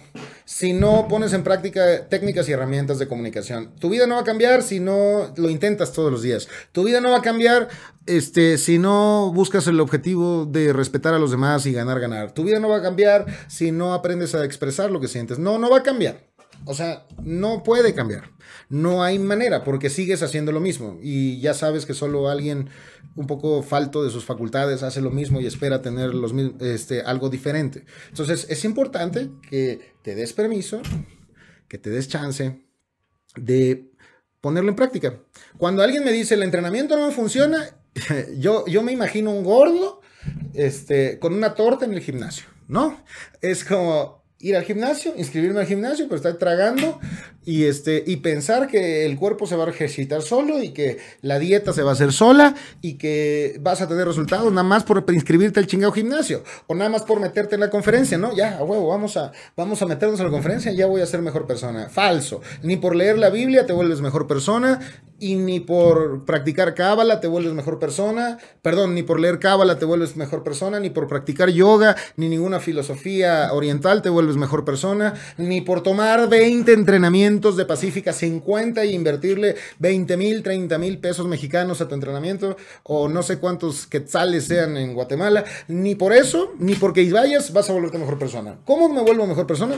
si no pones en práctica técnicas y herramientas de comunicación. Tu vida no va a cambiar si no lo intentas todos los días. Tu vida no va a cambiar este, si no buscas el objetivo de respetar a los demás y ganar, ganar. Tu vida no va a cambiar si no aprendes a expresar lo que sientes. No, no va a cambiar. O sea, no puede cambiar. No hay manera porque sigues haciendo lo mismo y ya sabes que solo alguien un poco falto de sus facultades hace lo mismo y espera tener los, este, algo diferente. Entonces es importante que te des permiso, que te des chance de ponerlo en práctica. Cuando alguien me dice el entrenamiento no funciona, yo, yo me imagino un gordo este, con una torta en el gimnasio, ¿no? Es como, ir al gimnasio, inscribirme al gimnasio, pero estar tragando y, este, y pensar que el cuerpo se va a ejercitar solo y que la dieta se va a hacer sola y que vas a tener resultados nada más por inscribirte al chingado gimnasio o nada más por meterte en la conferencia, ¿no? Ya, a huevo, vamos a, vamos a meternos en la conferencia y ya voy a ser mejor persona. Falso. Ni por leer la Biblia te vuelves mejor persona y ni por practicar cábala te vuelves mejor persona. Perdón, ni por leer cábala te vuelves mejor persona, ni por practicar yoga, ni ninguna filosofía oriental te vuelves mejor persona, ni por tomar 20 entrenamientos de Pacífica 50 y invertirle 20 mil, 30 mil pesos mexicanos a tu entrenamiento o no sé cuántos quetzales sean en Guatemala, ni por eso, ni porque vayas vas a volverte mejor persona. ¿Cómo me vuelvo mejor persona?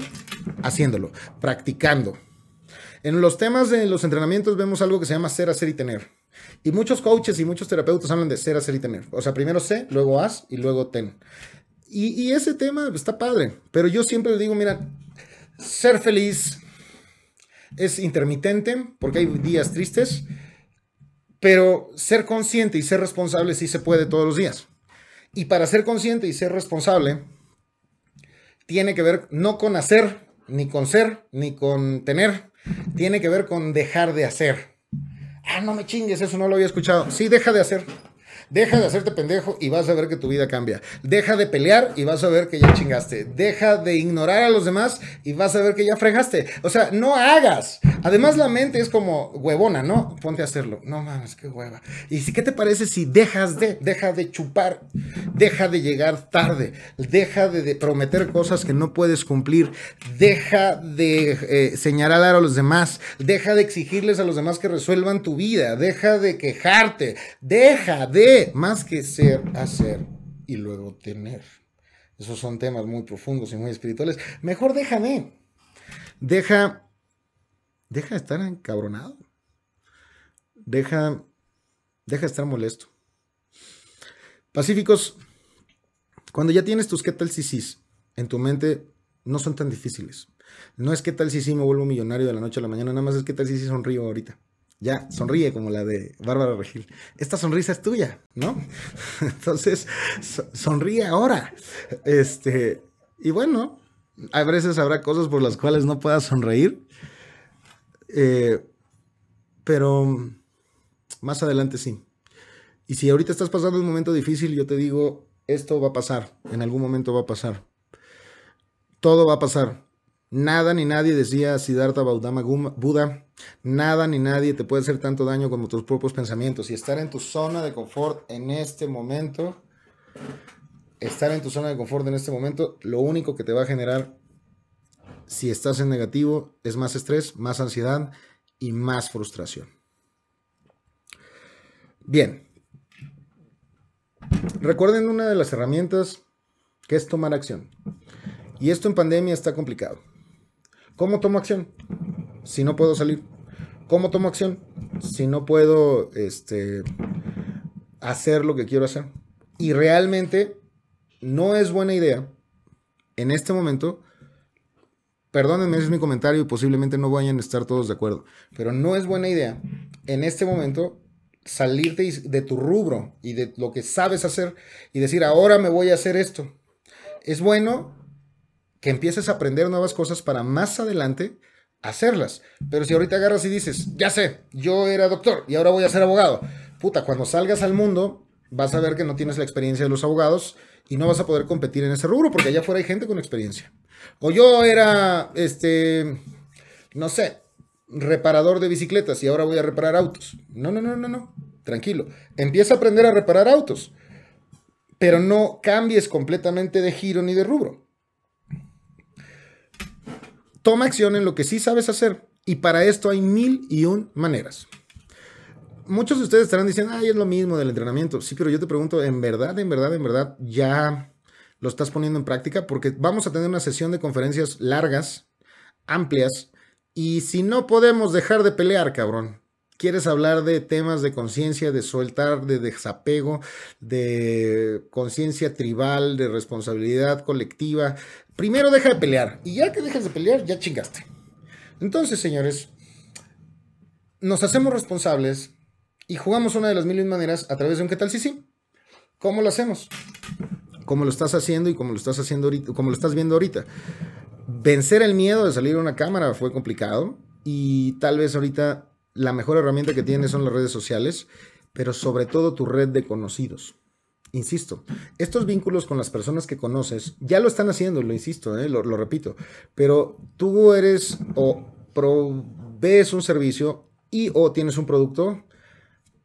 Haciéndolo, practicando. En los temas de los entrenamientos vemos algo que se llama ser, hacer y tener. Y muchos coaches y muchos terapeutas hablan de ser, hacer y tener. O sea, primero sé, luego haz y luego ten. Y, y ese tema está padre. Pero yo siempre digo, mira, ser feliz, es intermitente porque hay días tristes, pero ser consciente y ser responsable sí se puede todos los días. Y para ser consciente y ser responsable, tiene que ver no con hacer, ni con ser, ni con tener, tiene que ver con dejar de hacer. Ah, no me chingues, eso no lo había escuchado. Sí, deja de hacer. Deja de hacerte pendejo y vas a ver que tu vida cambia. Deja de pelear y vas a ver que ya chingaste. Deja de ignorar a los demás y vas a ver que ya fregaste. O sea, no hagas. Además, la mente es como huevona, ¿no? Ponte a hacerlo. No mames, qué hueva. ¿Y si qué te parece si dejas de, deja de chupar, deja de llegar tarde, deja de, prometer cosas que no puedes cumplir, deja de eh, señalar a los demás, deja de exigirles a los demás que resuelvan tu vida, deja de quejarte, deja de más que ser, hacer y luego tener. Esos son temas muy profundos y muy espirituales. Mejor déjame. Deja, deja de estar encabronado. Deja, deja de estar molesto. Pacíficos, cuando ya tienes tus qué tal si sí en tu mente, no son tan difíciles. No es qué tal si sí me vuelvo millonario de la noche a la mañana, nada más es qué tal si sí sonrío ahorita. Ya, sonríe como la de Bárbara Regil. Esta sonrisa es tuya, ¿no? Entonces, sonríe ahora. Este, y bueno, a veces habrá cosas por las cuales no puedas sonreír. Eh, pero más adelante sí. Y si ahorita estás pasando un momento difícil, yo te digo, esto va a pasar. En algún momento va a pasar. Todo va a pasar. Nada ni nadie decía Siddhartha Gautama Buda, nada ni nadie te puede hacer tanto daño como tus propios pensamientos. Y estar en tu zona de confort en este momento, estar en tu zona de confort en este momento, lo único que te va a generar, si estás en negativo, es más estrés, más ansiedad y más frustración. Bien. Recuerden una de las herramientas que es tomar acción. Y esto en pandemia está complicado. ¿Cómo tomo acción? Si no puedo salir. ¿Cómo tomo acción? Si no puedo este, hacer lo que quiero hacer. Y realmente no es buena idea en este momento. Perdónenme, es mi comentario y posiblemente no vayan a estar todos de acuerdo. Pero no es buena idea en este momento salirte de tu rubro y de lo que sabes hacer y decir, ahora me voy a hacer esto. Es bueno que empieces a aprender nuevas cosas para más adelante hacerlas. Pero si ahorita agarras y dices, ya sé, yo era doctor y ahora voy a ser abogado, puta, cuando salgas al mundo vas a ver que no tienes la experiencia de los abogados y no vas a poder competir en ese rubro porque allá afuera hay gente con experiencia. O yo era, este, no sé, reparador de bicicletas y ahora voy a reparar autos. No, no, no, no, no. Tranquilo. Empieza a aprender a reparar autos. Pero no cambies completamente de giro ni de rubro toma acción en lo que sí sabes hacer. Y para esto hay mil y un maneras. Muchos de ustedes estarán diciendo, ay, es lo mismo del entrenamiento. Sí, pero yo te pregunto, ¿en verdad, en verdad, en verdad ya lo estás poniendo en práctica? Porque vamos a tener una sesión de conferencias largas, amplias, y si no podemos dejar de pelear, cabrón, quieres hablar de temas de conciencia, de soltar, de desapego, de conciencia tribal, de responsabilidad colectiva, primero deja de pelear. Y ya que dejas de pelear, ya chingaste. Entonces, señores, nos hacemos responsables y jugamos una de las mil maneras a través de un qué tal si sí. ¿Cómo lo hacemos? Como lo estás haciendo y como lo estás haciendo ahorita, como lo estás viendo ahorita. Vencer el miedo de salir a una cámara fue complicado y tal vez ahorita la mejor herramienta que tienes son las redes sociales, pero sobre todo tu red de conocidos. Insisto, estos vínculos con las personas que conoces ya lo están haciendo, lo insisto, eh, lo, lo, repito, pero tú eres o provees un servicio y o tienes un producto,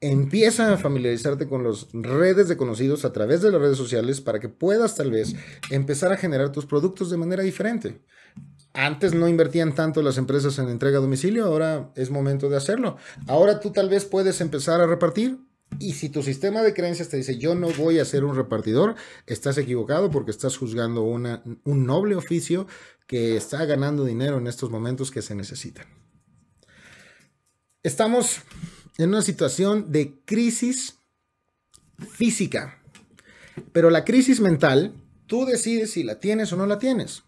empieza a familiarizarte con las redes de conocidos a través de las redes sociales para que puedas tal vez empezar a generar tus productos de manera diferente. Antes no invertían tanto las empresas en entrega a domicilio, ahora es momento de hacerlo. Ahora tú tal vez puedes empezar a repartir y si tu sistema de creencias te dice yo no voy a ser un repartidor, estás equivocado porque estás juzgando una, un noble oficio que está ganando dinero en estos momentos que se necesitan. Estamos en una situación de crisis física, pero la crisis mental, tú decides si la tienes o no la tienes.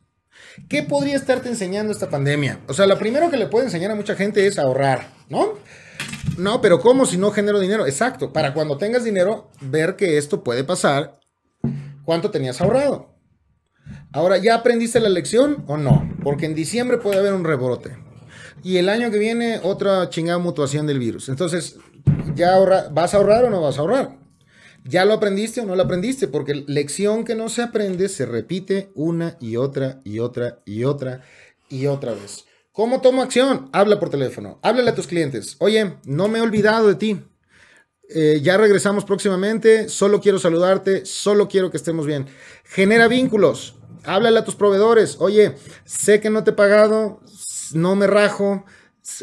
¿Qué podría estarte enseñando esta pandemia? O sea, lo primero que le puede enseñar a mucha gente es ahorrar, ¿no? No, pero ¿cómo si no genero dinero? Exacto, para cuando tengas dinero, ver que esto puede pasar, ¿cuánto tenías ahorrado? Ahora, ¿ya aprendiste la lección o no? Porque en diciembre puede haber un rebrote. Y el año que viene otra chingada mutuación del virus. Entonces, ¿ya ahorra vas a ahorrar o no vas a ahorrar? ¿Ya lo aprendiste o no lo aprendiste? Porque lección que no se aprende se repite una y otra y otra y otra y otra vez. ¿Cómo tomo acción? Habla por teléfono, háblale a tus clientes. Oye, no me he olvidado de ti. Eh, ya regresamos próximamente, solo quiero saludarte, solo quiero que estemos bien. Genera vínculos, háblale a tus proveedores. Oye, sé que no te he pagado, no me rajo,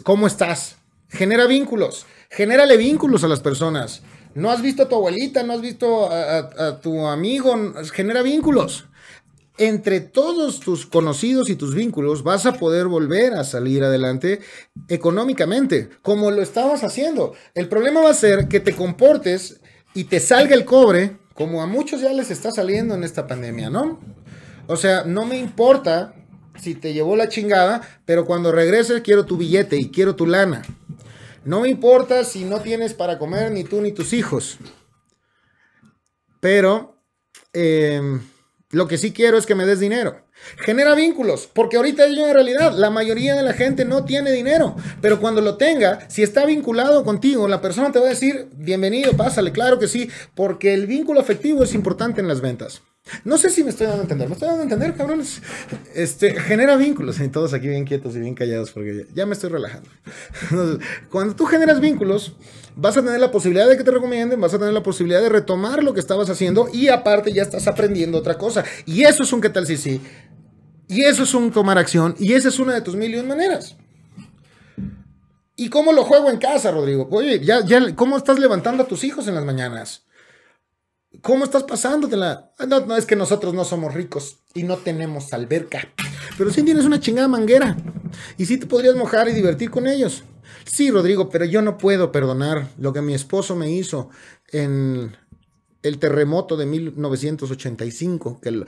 ¿cómo estás? Genera vínculos, genérale vínculos a las personas. No has visto a tu abuelita, no has visto a, tu amigo, genera vínculos. Entre todos tus conocidos y tus vínculos vas a poder volver a salir adelante económicamente, como lo estabas haciendo. El problema va a ser que te comportes y te salga el cobre, como a muchos ya les está saliendo en esta pandemia, ¿no? O sea, no me importa si te llevó la chingada, pero cuando regreses quiero tu billete y quiero tu lana. No me importa si no tienes para comer ni tú ni tus hijos. Pero em, lo que sí quiero es que me des dinero. Genera vínculos, porque ahorita es una realidad. La mayoría de la gente no tiene dinero, pero cuando lo tenga, si está vinculado contigo, la persona te va a decir, bienvenido, pásale, claro que sí, porque el vínculo afectivo es importante en las ventas. No sé si me estoy dando a entender. ¿Me estoy dando a entender, cabrones? Este, genera vínculos. Y todos aquí bien quietos y bien callados porque ya me estoy relajando. Cuando tú generas vínculos, vas a tener la posibilidad de que te recomienden, vas a tener la posibilidad de retomar lo que estabas haciendo y aparte ya estás aprendiendo otra cosa. Y eso es un qué tal si sí. Y eso es un tomar acción. Y esa es una de tus mil y un maneras. ¿Y cómo lo juego en casa, Rodrigo? Oye, ya, ya, ¿cómo estás levantando a tus hijos en las mañanas? ¿Cómo estás pasándotela? Ah, no, no, es que nosotros no somos ricos y no tenemos alberca. Pero sí tienes una chingada manguera. Y sí te podrías mojar y divertir con ellos. Sí, Rodrigo, pero yo no puedo perdonar lo que mi esposo me hizo en el terremoto de 1985, que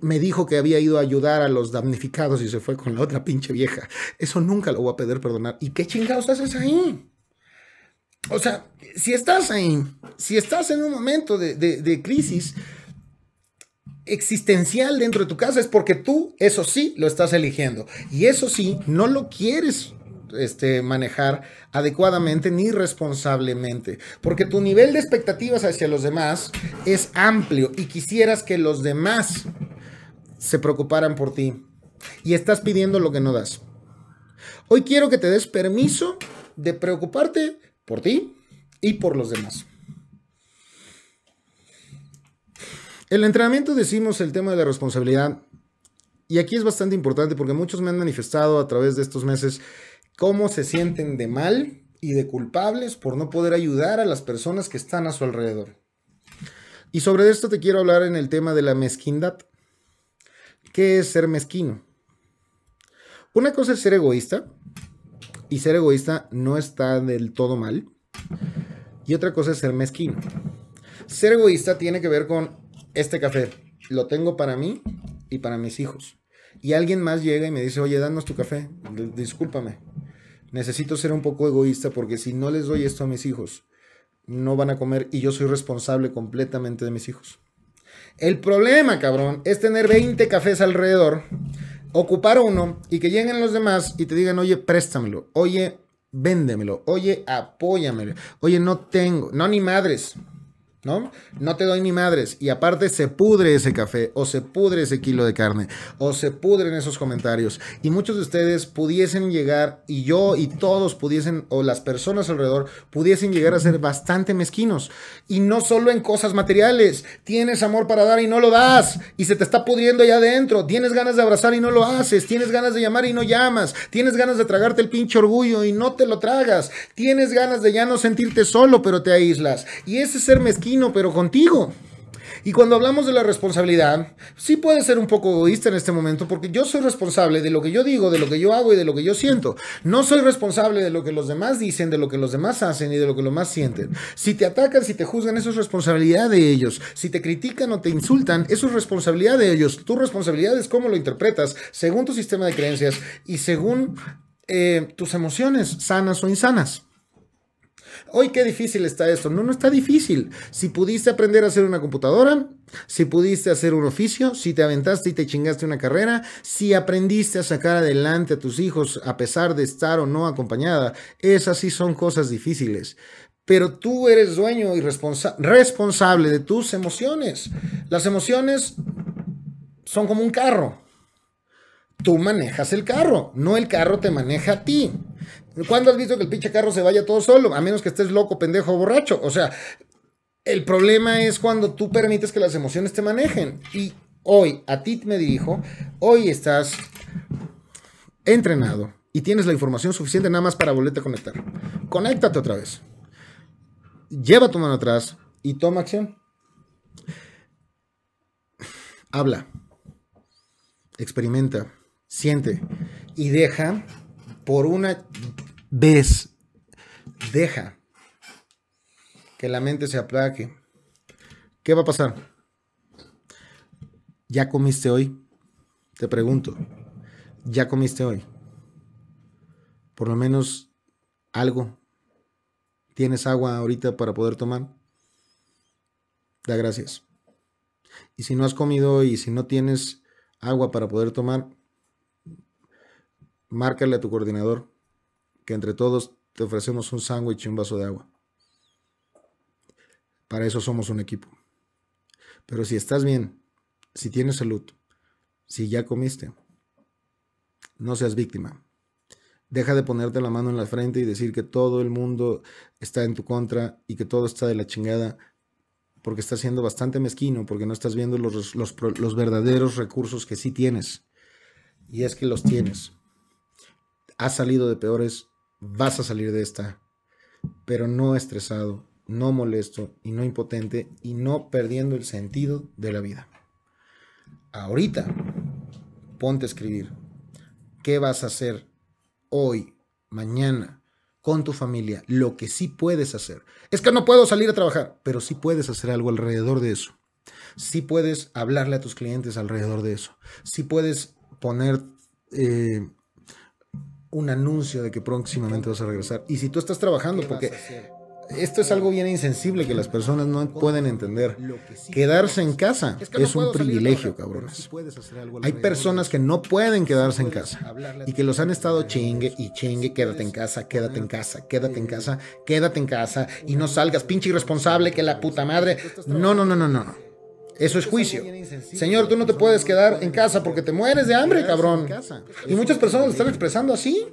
me dijo que había ido a ayudar a los damnificados y se fue con la otra pinche vieja. Eso nunca lo voy a poder perdonar. ¿Y qué chingados haces ahí? O sea, si estás ahí, si estás en un momento de, crisis existencial dentro de tu casa, es porque tú, eso sí, lo estás eligiendo. Y eso sí, no lo quieres este, manejar adecuadamente ni responsablemente. Porque tu nivel de expectativas hacia los demás es amplio y quisieras que los demás se preocuparan por ti. Y estás pidiendo lo que no das. Hoy quiero que te des permiso de preocuparte por ti y por los demás. El entrenamiento decimos el tema de la responsabilidad y aquí es bastante importante porque muchos me han manifestado a través de estos meses cómo se sienten de mal y de culpables por no poder ayudar a las personas que están a su alrededor. Y sobre esto te quiero hablar en el tema de la mezquindad. ¿Qué es ser mezquino? Una cosa es ser egoísta y ser egoísta no está del todo mal. Y otra cosa es ser mezquino. Ser egoísta tiene que ver con este café. Lo tengo para mí y para mis hijos. Y alguien más llega y me dice, oye, danos tu café. Discúlpame. Necesito ser un poco egoísta porque si no les doy esto a mis hijos, no van a comer y yo soy responsable completamente de mis hijos. El problema, cabrón, es tener 20 cafés alrededor ocupar uno y que lleguen los demás y te digan, oye, préstamelo, oye, véndemelo, oye, apóyamelo, oye, no tengo, no ni madres. ¿No? No te doy ni madres. Y aparte se pudre ese café, o se pudre ese kilo de carne, o se pudren esos comentarios. Y muchos de ustedes pudiesen llegar, y yo y todos pudiesen, o las personas alrededor, pudiesen llegar a ser bastante mezquinos. Y no solo en cosas materiales. Tienes amor para dar y no lo das. Y se te está pudriendo allá adentro. Tienes ganas de abrazar y no lo haces. Tienes ganas de llamar y no llamas. Tienes ganas de tragarte el pinche orgullo y no te lo tragas. Tienes ganas de ya no sentirte solo, pero te aíslas. Y ese ser mezquino pero contigo. Y cuando hablamos de la responsabilidad, sí puede ser un poco egoísta en este momento porque yo soy responsable de lo que yo digo, de lo que yo hago y de lo que yo siento. No soy responsable de lo que los demás dicen, de lo que los demás hacen y de lo que los demás sienten. Si te atacan, si te juzgan, eso es responsabilidad de ellos. Si te critican o te insultan, eso es responsabilidad de ellos. Tu responsabilidad es cómo lo interpretas según tu sistema de creencias y según eh, tus emociones sanas o insanas. Hoy qué difícil está esto. No, no está difícil. Si pudiste aprender a hacer una computadora, si pudiste hacer un oficio, si te aventaste y te chingaste una carrera, si aprendiste a sacar adelante a tus hijos a pesar de estar o no acompañada, esas sí son cosas difíciles. Pero tú eres dueño y responsable de tus emociones. Las emociones son como un carro. Tú manejas el carro, no el carro te maneja a ti. ¿Cuándo has visto que el pinche carro se vaya todo solo? A menos que estés loco, pendejo borracho. O sea, el problema es cuando tú permites que las emociones te manejen. Y hoy, a ti me dirijo, hoy estás entrenado y tienes la información suficiente nada más para volverte a conectar. Conéctate otra vez. Lleva tu mano atrás y toma acción. Habla. Experimenta. Siente. Y deja por una vez, deja que la mente se aplaque. ¿Qué va a pasar? ¿Ya comiste hoy? Te pregunto. ¿Ya comiste hoy? Por lo menos algo. ¿Tienes agua ahorita para poder tomar? Da gracias. Y si no has comido y si no tienes agua para poder tomar, márcale a tu coordinador que entre todos te ofrecemos un sándwich y un vaso de agua. Para eso somos un equipo. Pero si estás bien, si tienes salud, si ya comiste, no seas víctima. Deja de ponerte la mano en la frente y decir que todo el mundo está en tu contra y que todo está de la chingada, porque estás siendo bastante mezquino, porque no estás viendo los, los, los verdaderos recursos que sí tienes. Y es que los tienes has salido de peores, vas a salir de esta, pero no estresado, no molesto y no impotente y no perdiendo el sentido de la vida. Ahorita, ponte a escribir. ¿Qué vas a hacer hoy, mañana, con tu familia? Lo que sí puedes hacer. Es que no puedo salir a trabajar, pero sí puedes hacer algo alrededor de eso. Sí puedes hablarle a tus clientes alrededor de eso. Sí puedes poner eh, un anuncio de que próximamente vas a regresar. Y si tú estás trabajando, porque esto es algo bien insensible que las personas no pueden entender. Quedarse en casa es un privilegio, cabrones. Hay personas que no pueden quedarse en casa y que los han estado chingue y chingue, quédate en casa, quédate en casa, quédate en casa, quédate en casa y no salgas, pinche irresponsable, que la puta madre. No, no, no, no, no. Eso es juicio. Señor, tú no te puedes quedar en casa porque te mueres de hambre, cabrón. Y muchas personas lo están expresando así.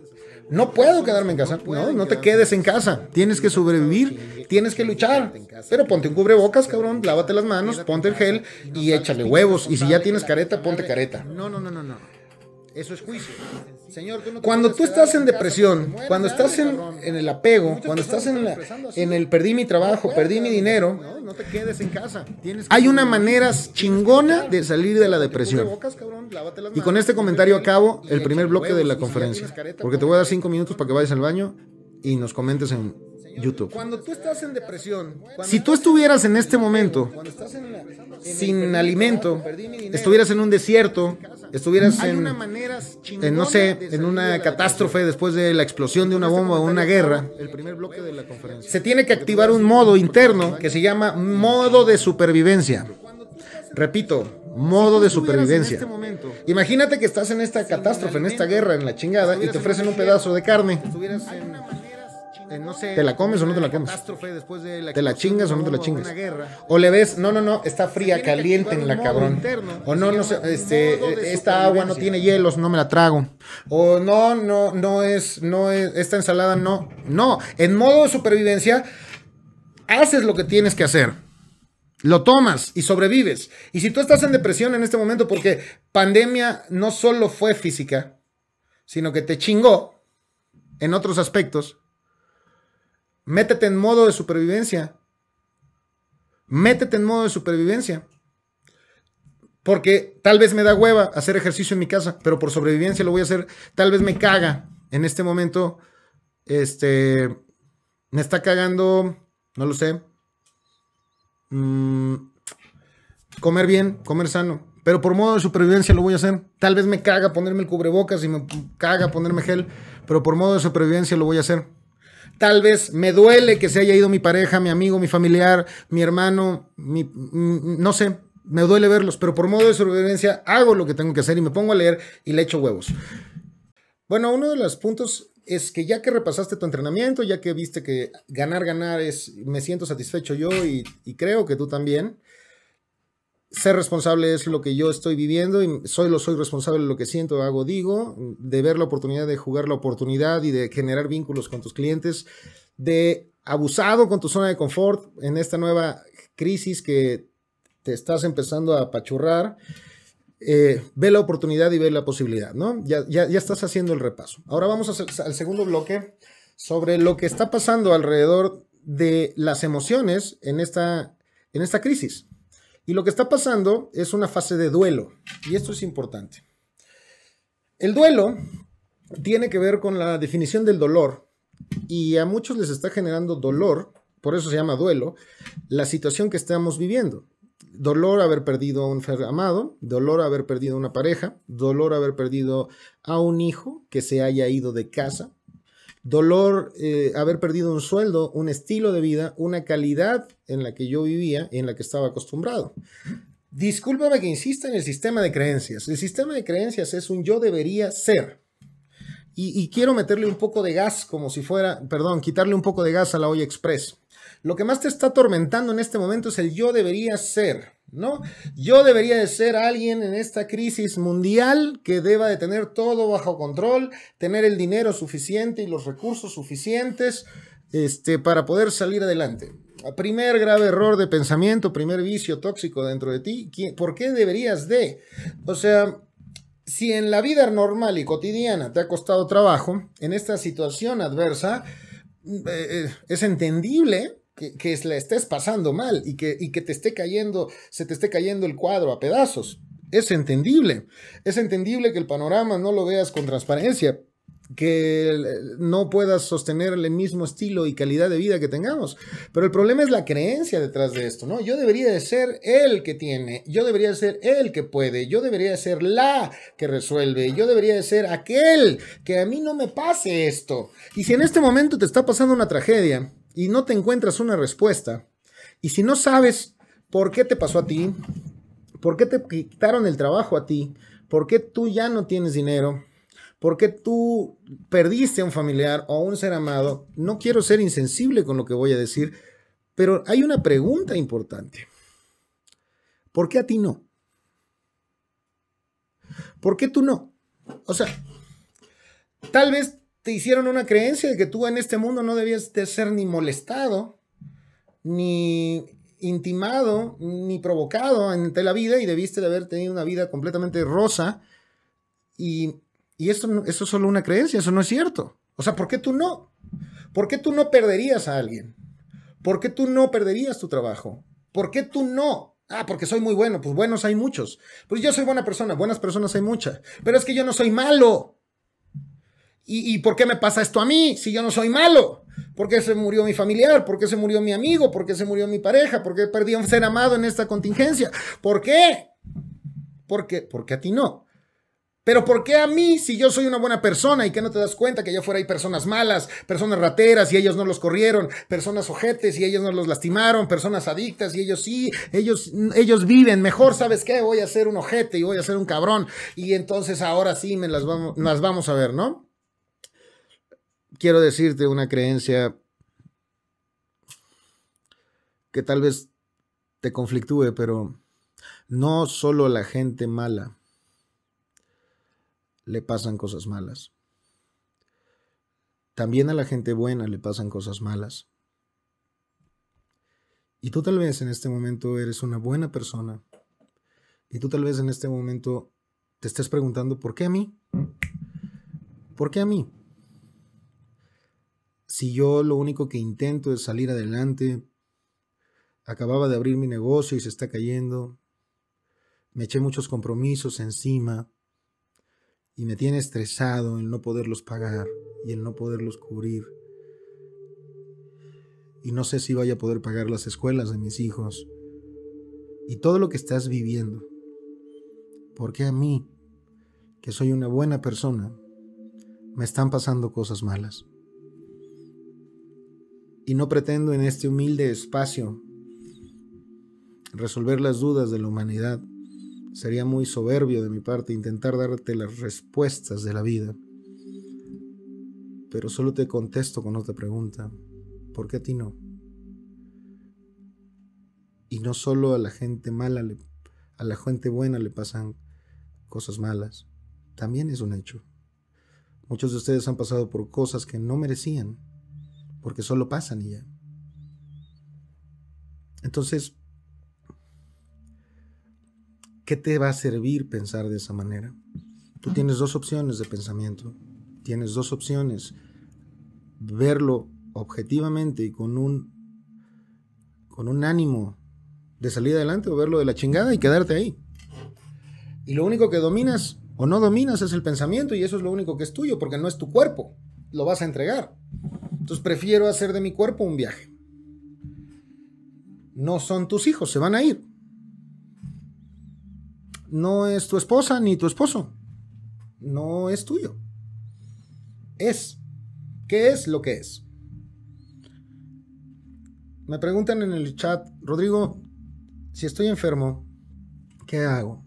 No puedo quedarme en casa. No, no te quedes en casa. Tienes que sobrevivir, tienes que luchar. Pero ponte un cubrebocas, cabrón, lávate las manos, ponte el gel y échale huevos. Y si ya tienes careta, ponte careta. No, no, no, no, no. Eso es juicio. Señor, cuando tú estás en depresión, cuando estás en, el apego, cuando estás en, en el perdí mi trabajo, perdí mi dinero, no te quedes en casa. Hay una manera chingona de salir de la depresión. Y con este comentario acabo el primer bloque de la conferencia. Porque te voy a dar cinco minutos para que vayas al baño y nos comentes en YouTube. Cuando tú estás en depresión, si tú estuvieras en este momento sin alimento, estuvieras en un desierto, estuvieras en, en, no sé, en una catástrofe después de la explosión de una bomba o una guerra, se tiene que activar un modo interno que se llama modo de supervivencia. Repito, modo de supervivencia. Imagínate que estás en esta catástrofe, en esta guerra, en la chingada, y te ofrecen un pedazo de carne. ¿Te la comes o no te la comes? ¿Te la chingas o no te la chingas? O le ves, no, no, no, está fría, caliente en la cabrón. O no, no sé, este, esta agua no tiene hielos, no me la trago. O no, no, no es, no es, esta ensalada no. No, en modo de supervivencia, haces lo que tienes que hacer. Lo tomas y sobrevives. Y si tú estás en depresión en este momento porque pandemia no solo fue física, sino que te chingó en otros aspectos, Métete en modo de supervivencia. métete en modo de supervivencia. Porque tal vez me da hueva hacer ejercicio en mi casa, pero por sobrevivencia lo voy a hacer. Tal vez me caga en este momento. Este. Me está cagando. No lo sé. Mm, comer bien, comer sano. Pero por modo de supervivencia lo voy a hacer. Tal vez me caga ponerme el cubrebocas y me caga ponerme gel. Pero por modo de supervivencia lo voy a hacer. Tal vez me duele que se haya ido mi pareja, mi amigo, mi familiar, mi hermano, mi, no sé, me duele verlos, pero por modo de sobrevivencia hago lo que tengo que hacer y me pongo a leer y le echo huevos. Bueno, uno de los puntos es que ya que repasaste tu entrenamiento, ya que viste que ganar, ganar es, me siento satisfecho yo y creo que tú también, ser responsable es lo que yo estoy viviendo y soy lo soy responsable de lo que siento, hago, digo, de ver la oportunidad de jugar la oportunidad y de generar vínculos con tus clientes, de abusado con tu zona de confort en esta nueva crisis que te estás empezando a apachurrar. Eh, ve la oportunidad y ve la posibilidad, ¿no? Ya, ya, ya estás haciendo el repaso. Ahora vamos al segundo bloque sobre lo que está pasando alrededor de las emociones en esta, en esta crisis. Y lo que está pasando es una fase de duelo. Y esto es importante. El duelo tiene que ver con la definición del dolor. Y a muchos les está generando dolor, por eso se llama duelo, la situación que estamos viviendo. Dolor haber perdido a un amado, dolor haber perdido a una pareja, dolor haber perdido a un hijo que se haya ido de casa, dolor eh, haber perdido un sueldo, un estilo de vida, una calidad en la que yo vivía y en la que estaba acostumbrado. Discúlpame que insista en el sistema de creencias. El sistema de creencias es un yo debería ser. Y, quiero meterle un poco de gas como si fuera, perdón, quitarle un poco de gas a la olla express. Lo que más te está atormentando en este momento es el yo debería ser. ¿No? Yo debería de ser alguien en esta crisis mundial que deba de tener todo bajo control, tener el dinero suficiente y los recursos suficientes este, para poder salir adelante. Primer grave error de pensamiento, primer vicio tóxico dentro de ti. ¿Por qué deberías de? O sea, si en la vida normal y cotidiana te ha costado trabajo, en esta situación adversa, eh, eh, es entendible que, que la estés pasando mal y que, y que te esté cayendo, se te esté cayendo el cuadro a pedazos. Es entendible. Es entendible que el panorama no lo veas con transparencia, que no puedas sostener el mismo estilo y calidad de vida que tengamos. Pero el problema es la creencia detrás de esto, ¿no? Yo debería de ser el que tiene, yo debería de ser el que puede, yo debería de ser la que resuelve, yo debería de ser aquel que a mí no me pase esto. Y si en este momento te está pasando una tragedia, y no te encuentras una respuesta, y si no sabes por qué te pasó a ti, por qué te quitaron el trabajo a ti, por qué tú ya no tienes dinero, por qué tú perdiste a un familiar o a un ser amado, no quiero ser insensible con lo que voy a decir, pero hay una pregunta importante. ¿Por qué a ti no? ¿Por qué tú no? O sea, tal vez te hicieron una creencia de que tú en este mundo no debías de ser ni molestado, ni intimado, ni provocado ante la vida y debiste de haber tenido una vida completamente rosa. Y, y esto, eso es solo una creencia, eso no es cierto. O sea, ¿por qué tú no? ¿Por qué tú no perderías a alguien? ¿Por qué tú no perderías tu trabajo? ¿Por qué tú no? Ah, porque soy muy bueno. Pues buenos hay muchos. Pues yo soy buena persona. Buenas personas hay muchas. Pero es que yo no soy malo. ¿Y, por qué me pasa esto a mí si yo no soy malo? ¿Por qué se murió mi familiar? ¿Por qué se murió mi amigo? ¿Por qué se murió mi pareja? ¿Por qué perdí a un ser amado en esta contingencia? ¿Por qué? ¿Por qué? Porque a ti no. Pero ¿por qué a mí si yo soy una buena persona y que no te das cuenta que allá afuera hay personas malas, personas rateras y ellos no los corrieron, personas ojetes y ellos no los lastimaron, personas adictas y ellos sí, ellos, ellos viven, mejor sabes qué, voy a ser un ojete y voy a ser un cabrón y entonces ahora sí me las vamos, las vamos a ver, ¿no? Quiero decirte una creencia que tal vez te conflictúe, pero no solo a la gente mala le pasan cosas malas. También a la gente buena le pasan cosas malas. Y tú tal vez en este momento eres una buena persona. Y tú tal vez en este momento te estés preguntando, ¿por qué a mí? ¿Por qué a mí? Si yo lo único que intento es salir adelante, acababa de abrir mi negocio y se está cayendo. Me eché muchos compromisos encima y me tiene estresado el no poderlos pagar y el no poderlos cubrir. Y no sé si vaya a poder pagar las escuelas de mis hijos. Y todo lo que estás viviendo. Porque a mí, que soy una buena persona, me están pasando cosas malas. Y no pretendo en este humilde espacio resolver las dudas de la humanidad. Sería muy soberbio de mi parte intentar darte las respuestas de la vida. Pero solo te contesto con otra pregunta. ¿Por qué a ti no? Y no solo a la gente mala, a la gente buena le pasan cosas malas. También es un hecho. Muchos de ustedes han pasado por cosas que no merecían, porque solo pasan y ya. Entonces, ¿qué te va a servir pensar de esa manera? Tú tienes dos opciones de pensamiento. Tienes dos opciones. Verlo objetivamente y con un, con un ánimo de salir adelante o verlo de la chingada y quedarte ahí. Y lo único que dominas o no dominas es el pensamiento y eso es lo único que es tuyo porque no es tu cuerpo, lo vas a entregar. Entonces prefiero hacer de mi cuerpo un viaje. No son tus hijos, se van a ir. No es tu esposa ni tu esposo. No es tuyo. Es. ¿Qué es lo que es? Me preguntan en el chat, Rodrigo, si estoy enfermo, ¿qué hago?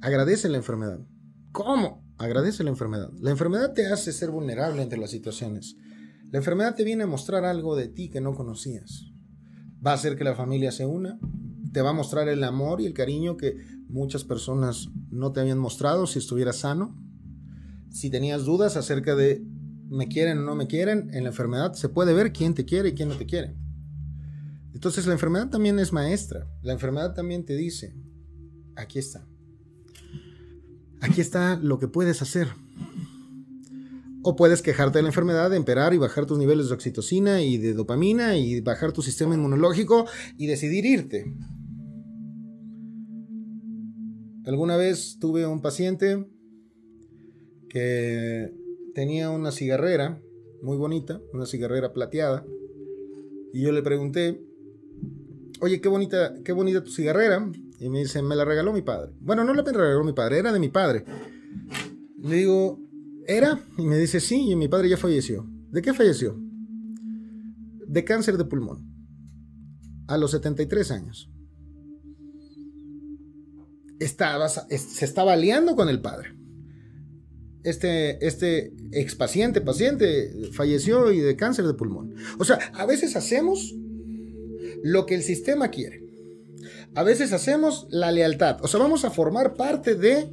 Agradece la enfermedad. ¿Cómo? Agradece la enfermedad. La enfermedad te hace ser vulnerable ante las situaciones. La enfermedad te viene a mostrar algo de ti que no conocías. Va a hacer que la familia se una. Te va a mostrar el amor y el cariño que muchas personas no te habían mostrado si estuvieras sano. Si tenías dudas acerca de me quieren o no me quieren, en la enfermedad se puede ver quién te quiere y quién no te quiere. Entonces la enfermedad también es maestra. La enfermedad también te dice, aquí está. Aquí está lo que puedes hacer. O puedes quejarte de la enfermedad, emperar y bajar tus niveles de oxitocina y de dopamina y bajar tu sistema inmunológico y decidir irte. Alguna vez tuve un paciente que tenía una cigarrera muy bonita, una cigarrera plateada, y yo le pregunté, oye, qué bonita, qué bonita tu cigarrera. Y me dice, me la regaló mi padre. Bueno, no la regaló mi padre, era de mi padre. Le digo, ¿era? Y me dice, sí, y mi padre ya falleció. ¿De qué falleció? De cáncer de pulmón. A los 73 años. Estaba, se estaba liando con el padre. Este, este ex paciente, paciente, falleció y de cáncer de pulmón. O sea, a veces hacemos lo que el sistema quiere. A veces hacemos la lealtad, o sea, vamos a formar parte de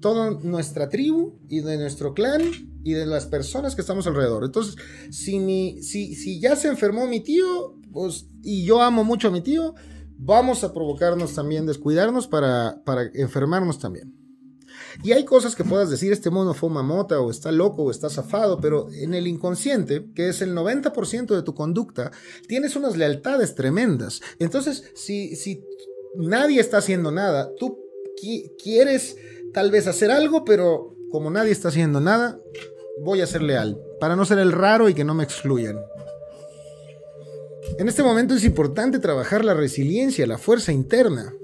toda nuestra tribu y de nuestro clan y de las personas que estamos alrededor. Entonces, si, si, si ya se enfermó mi tío, pues, y yo amo mucho a mi tío, vamos a provocarnos también, descuidarnos para, para enfermarnos también. Y hay cosas que puedas decir, este mono fuma mota o está loco o está zafado, pero en el inconsciente, que es el 90% de tu conducta, tienes unas lealtades tremendas. Entonces, si, si nadie está haciendo nada, tú quieres tal vez hacer algo, pero como nadie está haciendo nada, voy a ser leal, para no ser el raro y que no me excluyan. En este momento es importante trabajar la resiliencia, la fuerza interna,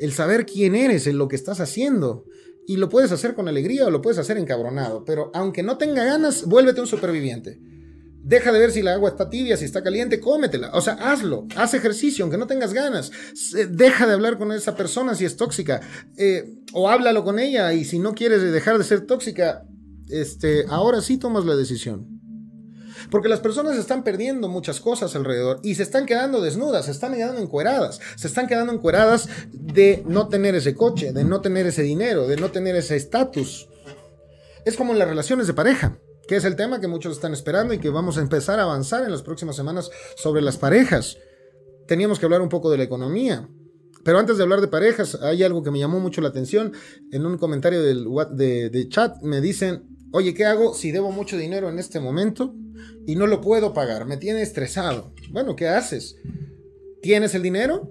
el saber quién eres en lo que estás haciendo, y lo puedes hacer con alegría o lo puedes hacer encabronado. Pero aunque no tenga ganas, vuélvete un superviviente. Deja de ver si la agua está tibia, si está caliente, cómetela. O sea, hazlo, haz ejercicio, aunque no tengas ganas. Deja de hablar con esa persona si es tóxica. Eh, o háblalo con ella y si no quieres dejar de ser tóxica, este, ahora sí tomas la decisión. Porque las personas están perdiendo muchas cosas alrededor y se están quedando desnudas, se están quedando encueradas, se están quedando encueradas de no tener ese coche, de no tener ese dinero, de no tener ese estatus. Es como en las relaciones de pareja, que es el tema que muchos están esperando y que vamos a empezar a avanzar en las próximas semanas sobre las parejas. Teníamos que hablar un poco de la economía. Pero antes de hablar de parejas, hay algo que me llamó mucho la atención. En un comentario del, de, de chat me dicen, oye, ¿qué hago si debo mucho dinero en este momento? y no lo puedo pagar, me tiene estresado. Bueno, ¿qué haces? ¿Tienes el dinero?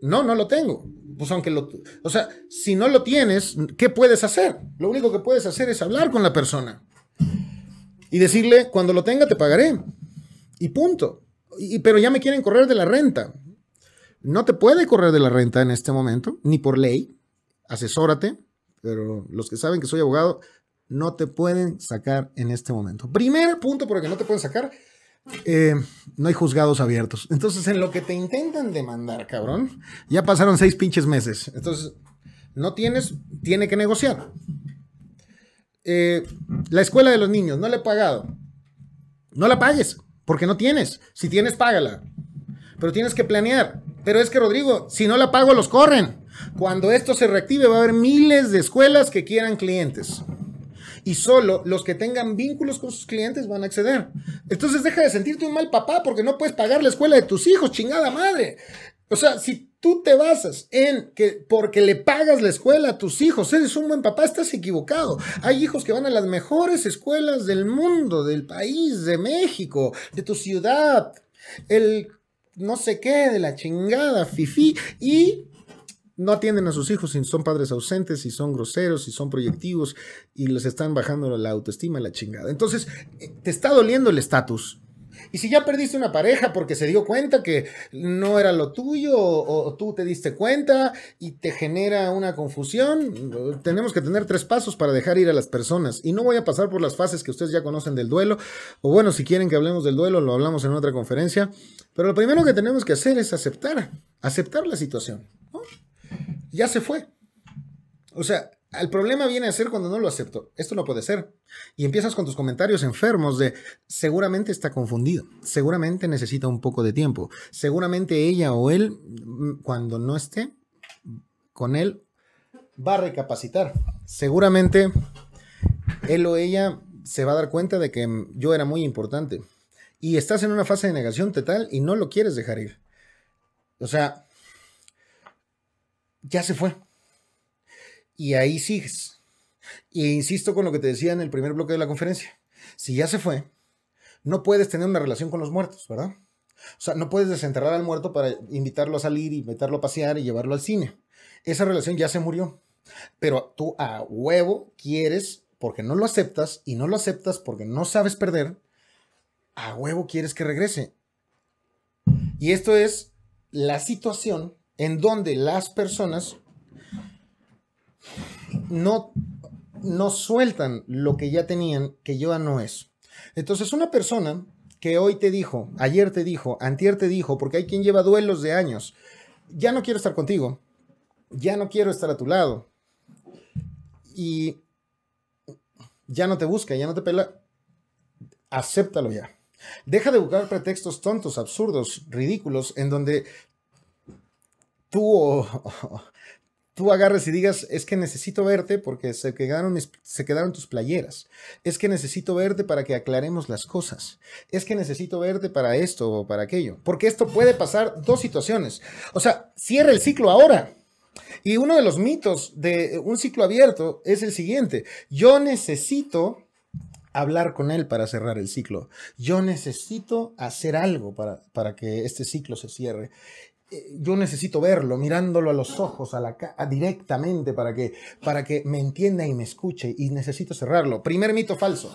No, no lo tengo. Pues aunque lo... O sea, si no lo tienes, ¿qué puedes hacer? Lo único que puedes hacer es hablar con la persona. Y decirle, cuando lo tenga te pagaré. Y punto. Y, pero ya me quieren correr de la renta. No te puede correr de la renta en este momento, ni por ley. Asesórate. Pero los que saben que soy abogado, no te pueden sacar en este momento. Primer punto por el que no te pueden sacar eh, no hay juzgados abiertos. Entonces, en lo que te intentan demandar, cabrón, ya pasaron seis pinches meses. Entonces, no tienes, tiene que negociar. Eh, la escuela de los niños, no le he pagado. No la pagues, porque no tienes. Si tienes, págala. Pero tienes que planear. Pero es que, Rodrigo, si no la pago, los corren. Cuando esto se reactive, va a haber miles de escuelas que quieran clientes y solo los que tengan vínculos con sus clientes van a acceder. Entonces deja de sentirte un mal papá porque no puedes pagar la escuela de tus hijos, chingada madre. O sea, si tú te basas en que porque le pagas la escuela a tus hijos, eres un buen papá, estás equivocado. Hay hijos que van a las mejores escuelas del mundo, del país, de México, de tu ciudad, el no sé qué, de la chingada, fifi, y no atienden a sus hijos si son padres ausentes, si son groseros, si son proyectivos y les están bajando la autoestima la chingada. Entonces, eh, te está doliendo el estatus. Y si ya perdiste una pareja porque se dio cuenta que no era lo tuyo o, tú te diste cuenta y te genera una confusión, tenemos que tener tres pasos para dejar ir a las personas. Y no voy a pasar por las fases que ustedes ya conocen del duelo. O bueno, si quieren que hablemos del duelo, lo hablamos en otra conferencia. Pero lo primero que tenemos que hacer es aceptar, aceptar la situación ya se fue. O sea, el problema viene a ser cuando no lo acepto. Esto no puede ser. Y empiezas con tus comentarios enfermos de seguramente está confundido, seguramente necesita un poco de tiempo, seguramente ella o él, mm, cuando no esté con él, va a recapacitar. Seguramente él o ella se va a dar cuenta de que yo era muy importante. Y estás en una fase de negación total y no lo quieres dejar ir. O sea, ya se fue. Y ahí sigues. Y insisto con lo que te decía en el primer bloque de la conferencia. Si ya se fue, no puedes tener una relación con los muertos, ¿verdad? O sea, no puedes desenterrar al muerto para invitarlo a salir y meterlo a pasear y llevarlo al cine. Esa relación ya se murió. Pero tú a huevo quieres, porque no lo aceptas y no lo aceptas porque no sabes perder, a huevo quieres que regrese. Y esto es la situación en donde las personas no, no sueltan lo que ya tenían, que ya no es. Entonces, una persona que hoy te dijo, ayer te dijo, antier te dijo, porque hay quien lleva duelos de años, ya no quiero estar contigo, ya no quiero estar a tu lado, y ya no te busca, ya no te pela, acéptalo ya. Deja de buscar pretextos tontos, absurdos, ridículos, en donde tú, tú agarres y digas, es que necesito verte porque se quedaron, se quedaron tus playeras. Es que necesito verte para que aclaremos las cosas. Es que necesito verte para esto o para aquello. Porque esto puede pasar dos situaciones. O sea, cierra el ciclo ahora. Y uno de los mitos de un ciclo abierto es el siguiente. Yo necesito hablar con él para cerrar el ciclo. Yo necesito hacer algo para, para que este ciclo se cierre. Eh, yo necesito verlo, mirándolo a los ojos, a la directamente para que, para que me entienda y me escuche y necesito cerrarlo. Primer mito falso.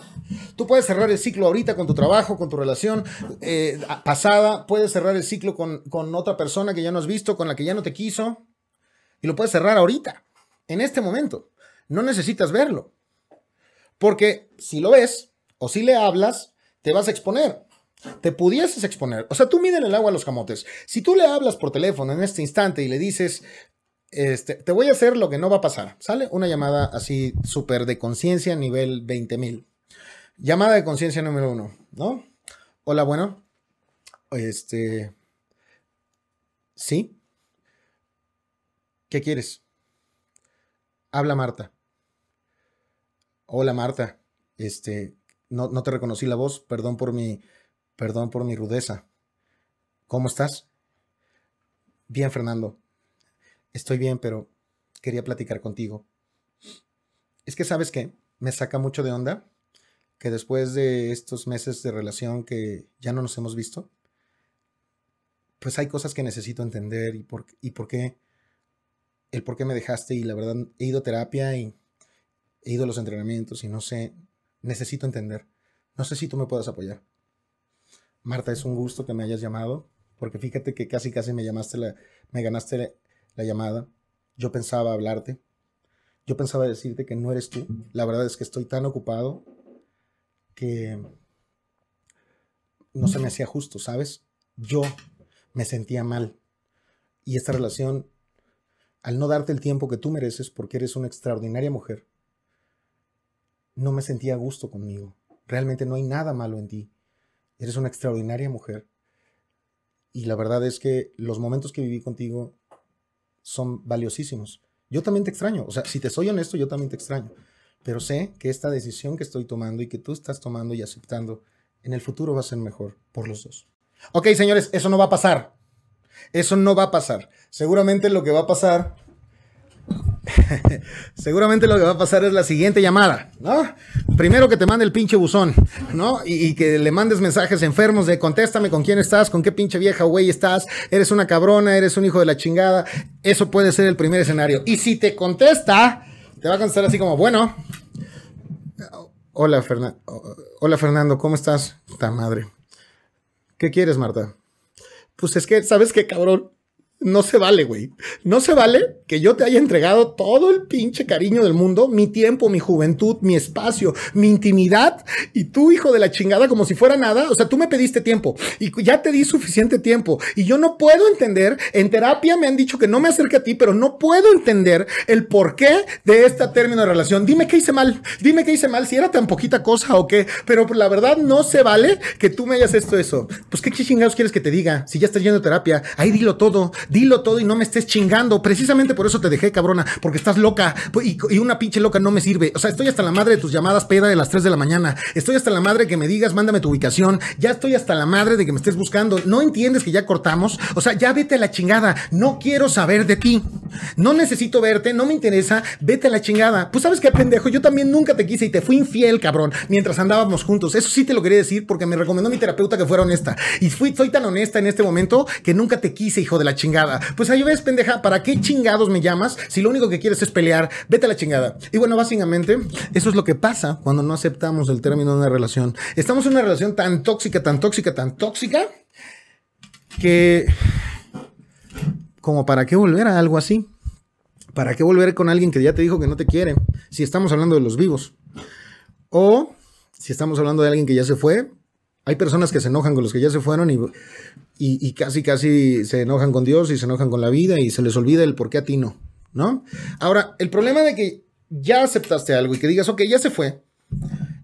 Tú puedes cerrar el ciclo ahorita con tu trabajo, con tu relación eh, pasada, puedes cerrar el ciclo con, con otra persona que ya no has visto, con la que ya no te quiso y lo puedes cerrar ahorita, en este momento. No necesitas verlo. Porque si lo ves o si le hablas, te vas a exponer te pudieses exponer. O sea, tú miden el agua a los camotes. Si tú le hablas por teléfono en este instante y le dices, este, te voy a hacer lo que no va a pasar, ¿sale? Una llamada así súper de conciencia, nivel 20.000. Llamada de conciencia número uno, ¿no? Hola, bueno. Este. ¿Sí? ¿Qué quieres? Habla Marta. Hola Marta. Este, no, no te reconocí la voz, perdón por mi Perdón por mi rudeza. ¿Cómo estás? Bien, Fernando. Estoy bien, pero quería platicar contigo. Es que sabes que me saca mucho de onda que después de estos meses de relación que ya no nos hemos visto, pues hay cosas que necesito entender y por, y por qué, el por qué me dejaste y la verdad he ido a terapia y he ido a los entrenamientos y no sé, necesito entender. No sé si tú me puedes apoyar. Marta, es un gusto que me hayas llamado, porque fíjate que casi casi me llamaste la, me ganaste la llamada. Yo pensaba hablarte. Yo pensaba decirte que no eres tú. La verdad es que estoy tan ocupado que no se me hacía justo, ¿sabes? Yo me sentía mal. Y esta relación, al no darte el tiempo que tú mereces porque eres una extraordinaria mujer, no me sentía a gusto conmigo. Realmente no hay nada malo en ti. Eres una extraordinaria mujer. Y la verdad es que los momentos que viví contigo son valiosísimos. Yo también te extraño. O sea, si te soy honesto, yo también te extraño. Pero sé que esta decisión que estoy tomando y que tú estás tomando y aceptando, en el futuro va a ser mejor por los dos. Ok, señores, eso no va a pasar. Eso no va a pasar. Seguramente lo que va a pasar Seguramente lo que va a pasar es la siguiente llamada, ¿no? Primero que te mande el pinche buzón, ¿no? Y, que le mandes mensajes enfermos de contéstame con quién estás, con qué pinche vieja güey estás, eres una cabrona, eres un hijo de la chingada. Eso puede ser el primer escenario. Y si te contesta, te va a contestar así como, bueno, hola, hola Fernando, ¿cómo estás? Ta madre. ¿Qué quieres, Marta? Pues es que, ¿sabes qué, cabrón? No se vale, güey. No se vale que yo te haya entregado todo el pinche cariño del mundo, mi tiempo, mi juventud, mi espacio, mi intimidad, y tú, hijo de la chingada, como si fuera nada. O sea, tú me pediste tiempo y ya te di suficiente tiempo. Y yo no puedo entender, en terapia me han dicho que no me acerque a ti, pero no puedo entender el porqué de este término de relación. Dime qué hice mal, dime qué hice mal, si era tan poquita cosa o qué, pero la verdad no se vale que tú me hayas esto eso. Pues qué chingados quieres que te diga, si ya estás yendo a terapia, ahí dilo todo dilo todo y no me estés chingando. Precisamente por eso te dejé, cabrona, porque estás loca y, una pinche loca no me sirve. O sea, estoy hasta la madre de tus llamadas peda de las 3 de la mañana. Estoy hasta la madre que me digas, mándame tu ubicación. Ya estoy hasta la madre de que me estés buscando. No entiendes que ya cortamos. O sea, ya vete a la chingada. No quiero saber de ti. No necesito verte, no me interesa. Vete a la chingada. Pues sabes qué pendejo, yo también nunca te quise y te fui infiel, cabrón, mientras andábamos juntos. Eso sí te lo quería decir porque me recomendó mi terapeuta que fuera honesta. Y fui, soy tan honesta en este momento que nunca te quise, hijo de la chingada. Pues ahí ves, pendeja, ¿para qué chingados me llamas si lo único que quieres es pelear? Vete a la chingada. Y bueno, básicamente, eso es lo que pasa cuando no aceptamos el término de una relación. Estamos en una relación tan tóxica, tan tóxica, tan tóxica, que... Como para qué volver a algo así. ¿Para qué volver con alguien que ya te dijo que no te quiere? Si estamos hablando de los vivos. O si estamos hablando de alguien que ya se fue, hay personas que se enojan con los que ya se fueron y, y, casi, casi se enojan con Dios y se enojan con la vida y se les olvida el por qué a ti no, ¿no? Ahora, el problema de que ya aceptaste algo y que digas, ok, ya se fue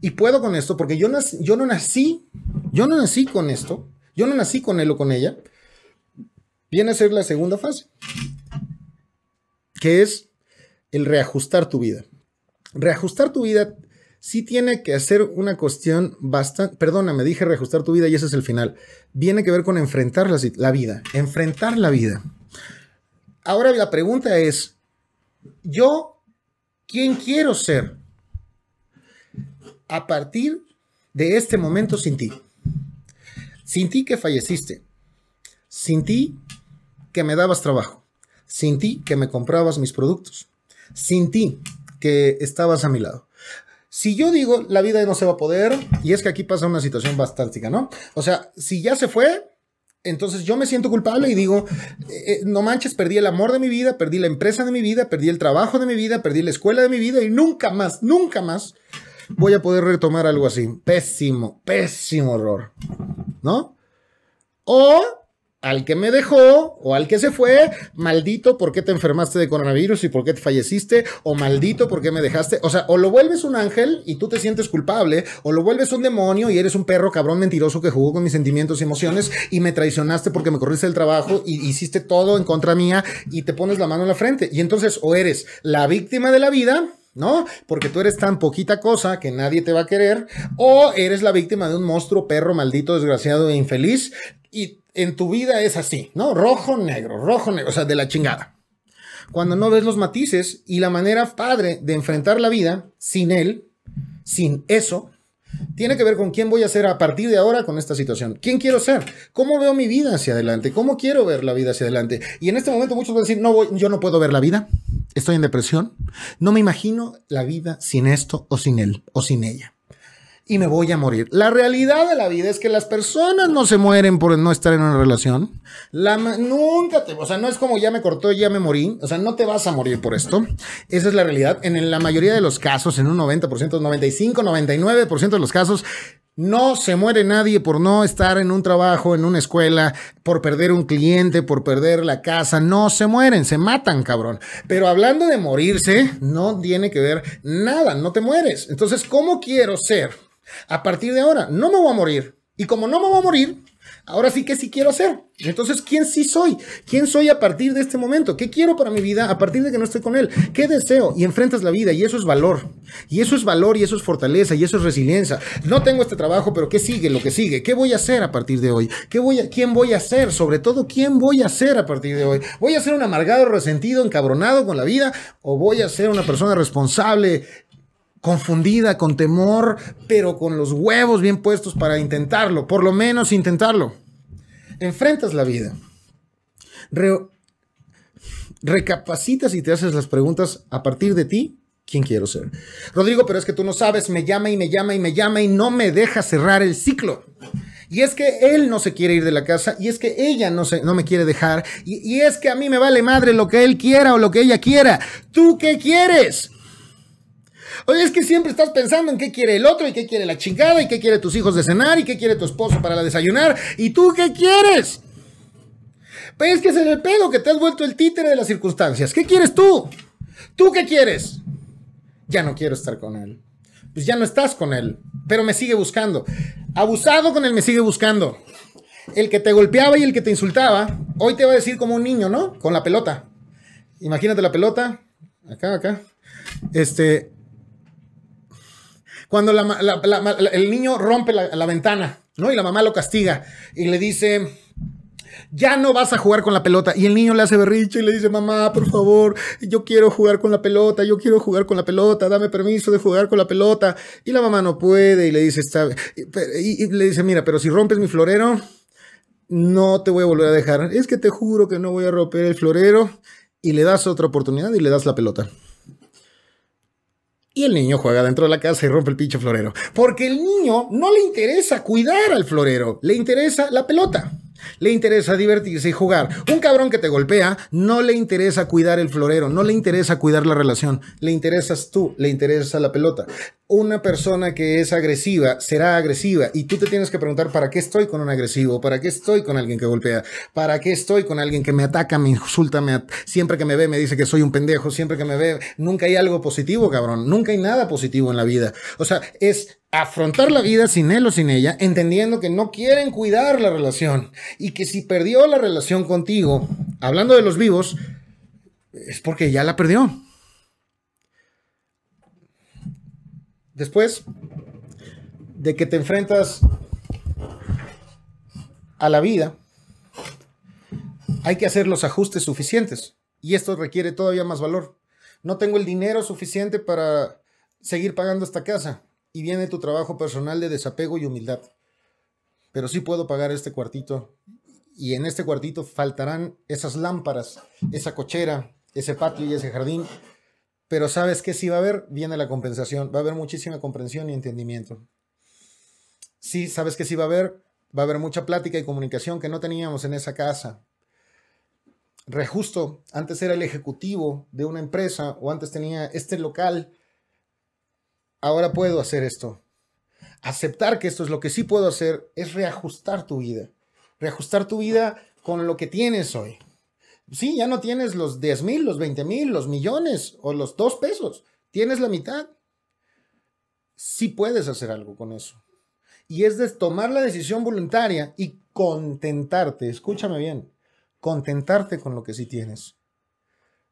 y puedo con esto, porque yo, yo no nací, yo no nací con esto, yo no nací con él o con ella, viene a ser la segunda fase, que es el reajustar tu vida. Reajustar tu vida sí tiene que hacer una cuestión bastante, perdóname, dije reajustar tu vida y ese es el final. Viene que ver con enfrentar la, la vida, enfrentar la vida. Ahora la pregunta es, ¿yo quién quiero ser a partir de este momento sin ti? Sin ti que falleciste, sin ti que me dabas trabajo, sin ti que me comprabas mis productos, sin ti que estabas a mi lado. Si yo digo la vida no se va a poder, y es que aquí pasa una situación bastante, ¿no? O sea, si ya se fue, entonces yo me siento culpable y digo, eh, eh, no manches, perdí el amor de mi vida, perdí la empresa de mi vida, perdí el trabajo de mi vida, perdí la escuela de mi vida y nunca más, nunca más voy a poder retomar algo así. Pésimo, pésimo error, ¿no? O al que me dejó o al que se fue, maldito, ¿por qué te enfermaste de coronavirus y por qué te falleciste? O maldito, ¿por qué me dejaste? O sea, o lo vuelves un ángel y tú te sientes culpable, o lo vuelves un demonio y eres un perro cabrón mentiroso que jugó con mis sentimientos y emociones y me traicionaste porque me corriste del trabajo y hiciste todo en contra mía y te pones la mano en la frente. Y entonces, o eres la víctima de la vida, ¿no? Porque tú eres tan poquita cosa que nadie te va a querer, o eres la víctima de un monstruo, perro, maldito, desgraciado e infeliz, y en tu vida es así, ¿no? Rojo, negro, rojo, negro, o sea, de la chingada. Cuando no ves los matices y la manera padre de enfrentar la vida sin él, sin eso, tiene que ver con quién voy a ser a partir de ahora con esta situación. ¿Quién quiero ser? ¿Cómo veo mi vida hacia adelante? ¿Cómo quiero ver la vida hacia adelante? Y en este momento muchos van a decir, no, voy, yo no puedo ver la vida. Estoy en depresión. No me imagino la vida sin esto o sin él o sin ella y me voy a morir. La realidad de la vida es que las personas no se mueren por no estar en una relación. La nunca te, o sea, no es como ya me cortó, ya me morí. O sea, no te vas a morir por esto. Esa es la realidad. En la mayoría de los casos, en un 90%, 95, 99% de los casos, no se muere nadie por no estar en un trabajo, en una escuela, por perder un cliente, por perder la casa. No se mueren, se matan, cabrón. Pero hablando de morirse, no tiene que ver nada, no te mueres. Entonces, ¿cómo quiero ser? A partir de ahora, no me voy a morir. Y como no me voy a morir, ahora sí que sí quiero ser. Entonces, ¿quién sí soy? ¿Quién soy a partir de este momento? ¿Qué quiero para mi vida a partir de que no estoy con él? ¿Qué deseo? Y enfrentas la vida y eso es valor. Y eso es valor y eso es fortaleza y eso es resiliencia. No tengo este trabajo, pero ¿qué sigue? Lo que sigue. ¿Qué voy a hacer a partir de hoy? ¿Qué voy a, ¿Quién voy a ser? Sobre todo, ¿quién voy a ser a partir de hoy? ¿Voy a ser un amargado, resentido, encabronado con la vida? ¿O voy a ser una persona responsable, confundida, con temor, pero con los huevos bien puestos para intentarlo, por lo menos intentarlo. Enfrentas la vida. recapacitas y te haces las preguntas a partir de ti, ¿quién quiero ser? Rodrigo, pero es que tú no sabes, me llama y me llama y me llama y no me deja cerrar el ciclo. Y es que él no se quiere ir de la casa, y es que ella no, se, no me quiere dejar, y, y es que a mí me vale madre lo que él quiera o lo que ella quiera. ¿Tú qué quieres? Oye, es que siempre estás pensando en qué quiere el otro y qué quiere la chingada y qué quiere tus hijos de cenar y qué quiere tu esposo para la desayunar. ¿Y tú qué quieres? Pues es que es el pedo que te has vuelto el títere de las circunstancias. ¿Qué quieres tú? ¿Tú qué quieres? Ya no quiero estar con él. Pues ya no estás con él, pero me sigue buscando. Abusado con él me sigue buscando. El que te golpeaba y el que te insultaba, hoy te va a decir como un niño, ¿no? Con la pelota. Imagínate la pelota, acá, acá. Este, cuando el niño rompe la, ventana, ¿no? Y la mamá lo castiga y le dice, ya no vas a jugar con la pelota. Y el niño le hace berricho y le dice, mamá, por favor, yo quiero jugar con la pelota, yo quiero jugar con la pelota, dame permiso de jugar con la pelota. Y la mamá no puede y le dice, está, y le dice, mira, pero si rompes mi florero, no te voy a volver a dejar. Es que te juro que no voy a romper el florero. Y le das otra oportunidad y le das la pelota. Y el niño juega dentro de la casa y rompe el pinche florero. Porque el niño no le interesa cuidar al florero, le interesa la pelota. Le interesa divertirse y jugar. Un cabrón que te golpea no le interesa cuidar el florero, no le interesa cuidar la relación, le interesas tú, le interesa la pelota. Una persona que es agresiva será agresiva. Y tú te tienes que preguntar para qué estoy con un agresivo, para qué estoy con alguien que golpea, para qué estoy con alguien que me ataca, me insulta, me siempre que me ve me dice que soy un pendejo, siempre que me ve nunca hay algo positivo, cabrón, nunca hay nada positivo en la vida. O sea, es afrontar la vida sin él o sin ella, entendiendo que no quieren cuidar la relación y que si perdió la relación contigo, hablando de los vivos, es porque ya la perdió. Después de que te enfrentas a la vida, hay que hacer los ajustes suficientes. Y esto requiere todavía más valor. No tengo el dinero suficiente para seguir pagando esta casa. Y viene tu trabajo personal de desapego y humildad. Pero sí puedo pagar este cuartito. Y en este cuartito faltarán esas lámparas, esa cochera, ese patio y ese jardín pero sabes que si va a haber, viene la compensación, va a haber muchísima comprensión y entendimiento. Sí, sabes que si va a haber, va a haber mucha plática y comunicación que no teníamos en esa casa. Rejusto, antes era el ejecutivo de una empresa o antes tenía este local. Ahora puedo hacer esto. Aceptar que esto es lo que sí puedo hacer es reajustar tu vida. Reajustar tu vida con lo que tienes hoy. Sí, ya no tienes los 10 mil, los 20 mil, los millones o los dos pesos. Tienes la mitad. Sí puedes hacer algo con eso. Y es de tomar la decisión voluntaria y contentarte. Escúchame bien. Contentarte con lo que sí tienes.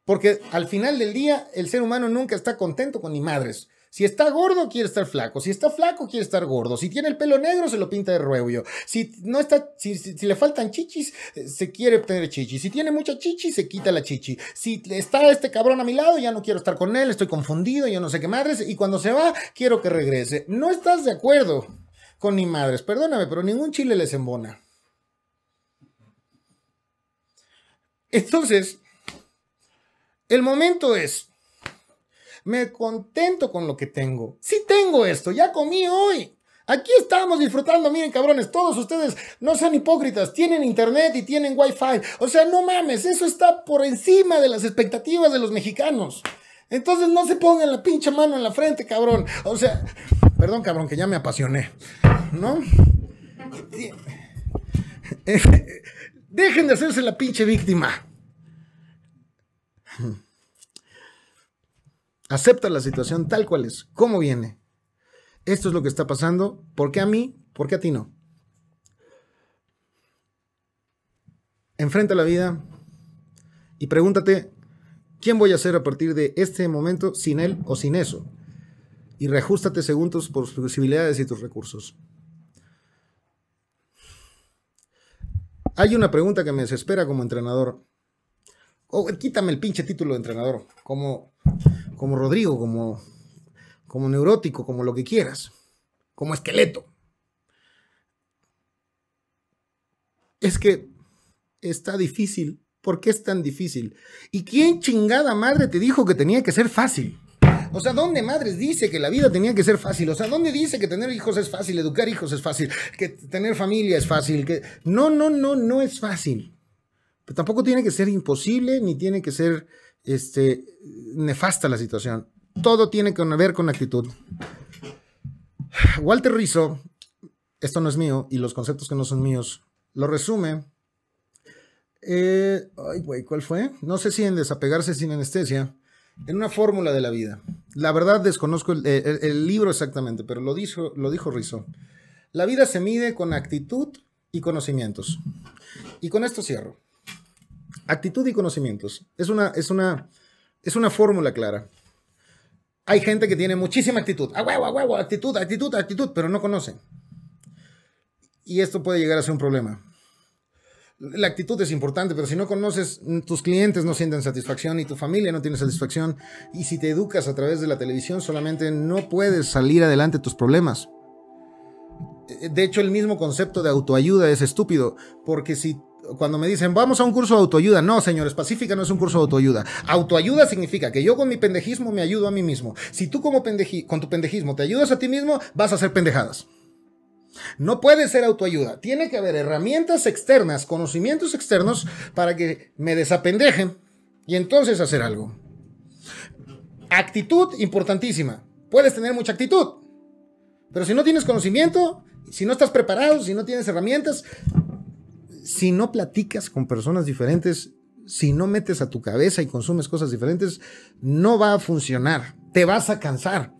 Porque al final del día, el ser humano nunca está contento con ni madres. Si está gordo, quiere estar flaco. Si está flaco, quiere estar gordo. Si tiene el pelo negro, se lo pinta de ruebio. Si no está, si, le faltan chichis, eh, se quiere tener chichis. Si tiene mucha chichi, se quita la chichi. Si está este cabrón a mi lado, ya no quiero estar con él, estoy confundido, yo no sé qué madres. Y cuando se va, quiero que regrese. No estás de acuerdo con mi madres. Perdóname, pero ningún chile les embona. Entonces, el momento es me contento con lo que tengo. Sí tengo esto, ya comí hoy. Aquí estamos disfrutando, miren cabrones, todos ustedes no sean hipócritas, tienen internet y tienen wifi. O sea, no mames, eso está por encima de las expectativas de los mexicanos. Entonces no se pongan la pinche mano en la frente, cabrón. O sea, perdón, cabrón, que ya me apasioné. ¿No? Dejen de hacerse la pinche víctima. Acepta la situación tal cual es, cómo viene. Esto es lo que está pasando. ¿Por qué a mí? ¿Por qué a ti no? Enfrenta la vida y pregúntate, ¿quién voy a ser a partir de este momento sin él o sin eso? Y reajustate según tus posibilidades y tus recursos. Hay una pregunta que me desespera como entrenador. Oh, quítame el pinche título de entrenador. Como como Rodrigo, como, como neurótico, como lo que quieras, como esqueleto. Es que está difícil. ¿Por qué es tan difícil? ¿Y quién chingada madre te dijo que tenía que ser fácil? O sea, ¿dónde madres dice que la vida tenía que ser fácil? O sea, ¿dónde dice que tener hijos es fácil, educar hijos es fácil, que tener familia es fácil? Que... No, no, no, no es fácil. Pero tampoco tiene que ser imposible, ni tiene que ser este, nefasta la situación. Todo tiene que ver con actitud. Walter Rizzo, esto no es mío y los conceptos que no son míos, lo resume. Eh, ay, güey, ¿cuál fue? No sé si en desapegarse sin anestesia, en una fórmula de la vida. La verdad desconozco el, libro exactamente, pero lo dijo, lo dijo Rizzo. La vida se mide con actitud y conocimientos. Y con esto cierro. Actitud y conocimientos. Es una, es una, es una fórmula clara. Hay gente que tiene muchísima actitud. A huevo, a huevo, actitud, actitud, actitud, pero no conocen. Y esto puede llegar a ser un problema. La actitud es importante, pero si no conoces, tus clientes no sienten satisfacción y tu familia no tiene satisfacción. Y si te educas a través de la televisión, solamente no puedes salir adelante tus problemas. De hecho, el mismo concepto de autoayuda es estúpido, porque si cuando me dicen, vamos a un curso de autoayuda. No, señores, Pacífica no es un curso de autoayuda. Autoayuda significa que yo con mi pendejismo me ayudo a mí mismo. Si tú como con tu pendejismo te ayudas a ti mismo, vas a hacer pendejadas. No puede ser autoayuda. Tiene que haber herramientas externas, conocimientos externos para que me desapendejen y entonces hacer algo. Actitud importantísima. Puedes tener mucha actitud, pero si no tienes conocimiento, si no estás preparado, si no tienes herramientas, si no platicas con personas diferentes, si no metes a tu cabeza y consumes cosas diferentes, no va a funcionar. Te vas a cansar.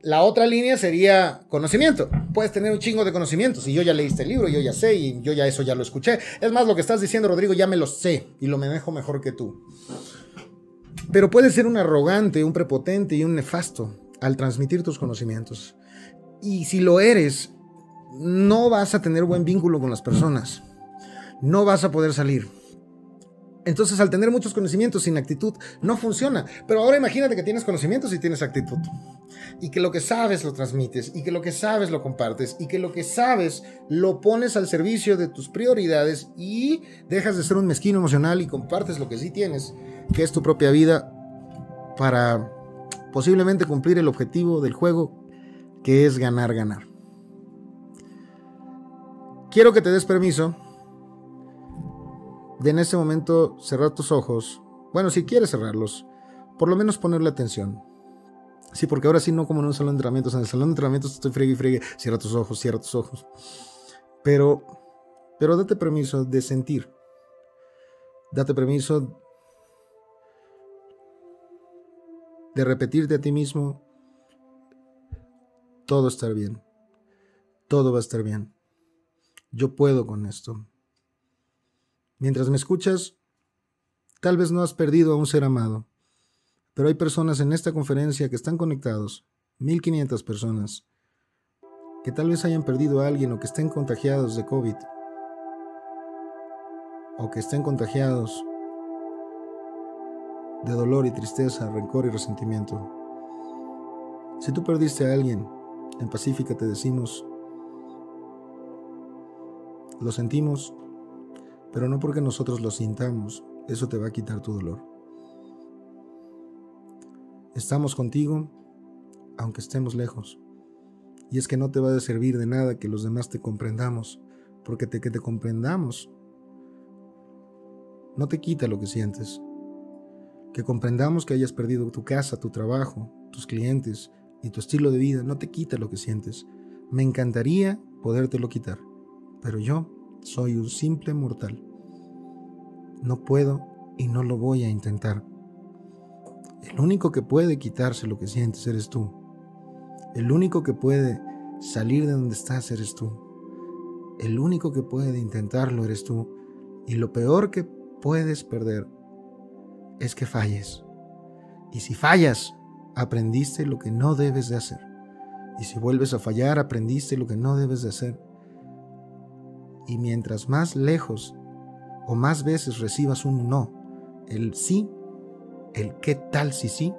La otra línea sería conocimiento. Puedes tener un chingo de conocimientos. Y yo ya leíste el libro, yo ya sé, y yo ya eso ya lo escuché. Es más, lo que estás diciendo, Rodrigo, ya me lo sé y lo manejo mejor que tú. Pero puedes ser un arrogante, un prepotente y un nefasto al transmitir tus conocimientos. Y si lo eres, no vas a tener buen vínculo con las personas no vas a poder salir. Entonces, al tener muchos conocimientos sin actitud, no funciona. Pero ahora imagínate que tienes conocimientos y tienes actitud. Y que lo que sabes lo transmites, y que lo que sabes lo compartes, y que lo que sabes lo pones al servicio de tus prioridades y dejas de ser un mezquino emocional y compartes lo que sí tienes, que es tu propia vida, para posiblemente cumplir el objetivo del juego, que es ganar, ganar. Quiero que te des permiso de en este momento cerrar tus ojos. Bueno, si quieres cerrarlos, por lo menos ponerle atención. Sí, porque ahora sí no como en un salón de entrenamientos. En el salón de entrenamientos estoy fregue y fregue. Cierra tus ojos, cierra tus ojos. Pero, pero date permiso de sentir. Date permiso de repetirte a ti mismo. Todo estar bien. Todo va a estar bien. Yo puedo con esto. Mientras me escuchas, tal vez no has perdido a un ser amado, Pero hay personas en esta conferencia que están conectados, 1500 personas, que tal vez hayan perdido a alguien o que estén contagiados de COVID, o que estén contagiados de dolor y tristeza, rencor y resentimiento. Si tú perdiste a alguien, en Pacífica te decimos, lo sentimos, pero no porque nosotros lo sintamos, eso te va a quitar tu dolor. Estamos contigo, aunque estemos lejos. Y es que no te va a servir de nada que los demás te comprendamos, porque te, que te comprendamos no te quita lo que sientes. Que comprendamos que hayas perdido tu casa, tu trabajo, tus clientes y tu estilo de vida, no te quita lo que sientes. Me encantaría podértelo quitar, pero yo soy un simple mortal. No puedo y no lo voy a intentar. El único que puede quitarse lo que sientes eres tú. El único que puede salir de donde estás eres tú. El único que puede intentarlo eres tú. Y lo peor que puedes perder es que falles. Y si fallas, aprendiste lo que no debes de hacer. Y si vuelves a fallar, aprendiste lo que no debes de hacer. Y mientras más lejos o más veces recibas un no, el sí el qué tal si sí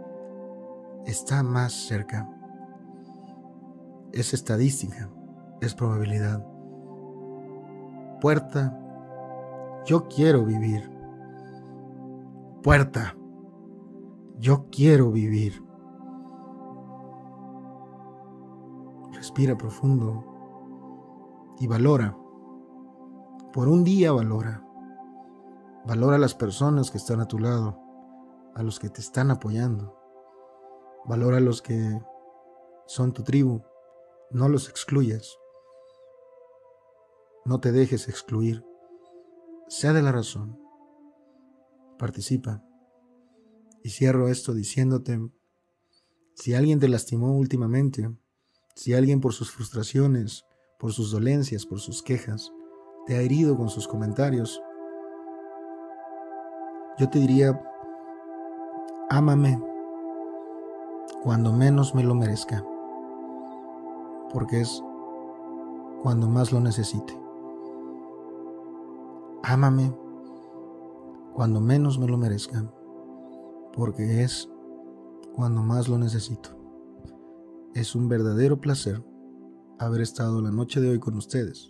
está más cerca. Es estadística, es probabilidad. Puerta, yo quiero vivir. Puerta, yo quiero vivir. Respira profundo y valora. Por un día valora. Valora a las personas que están a tu lado a los que te están apoyando. Valora a los que son tu tribu. No los excluyas. No te dejes excluir. Sea de la razón. Participa. Y cierro esto diciéndote, si alguien te lastimó últimamente, si alguien por sus frustraciones, por sus dolencias, por sus quejas, te ha herido con sus comentarios, yo te diría, Ámame cuando menos me lo merezca, porque es cuando más lo necesite. Ámame cuando menos me lo merezca, porque es cuando más lo necesito. Es un verdadero placer haber estado la noche de hoy con ustedes.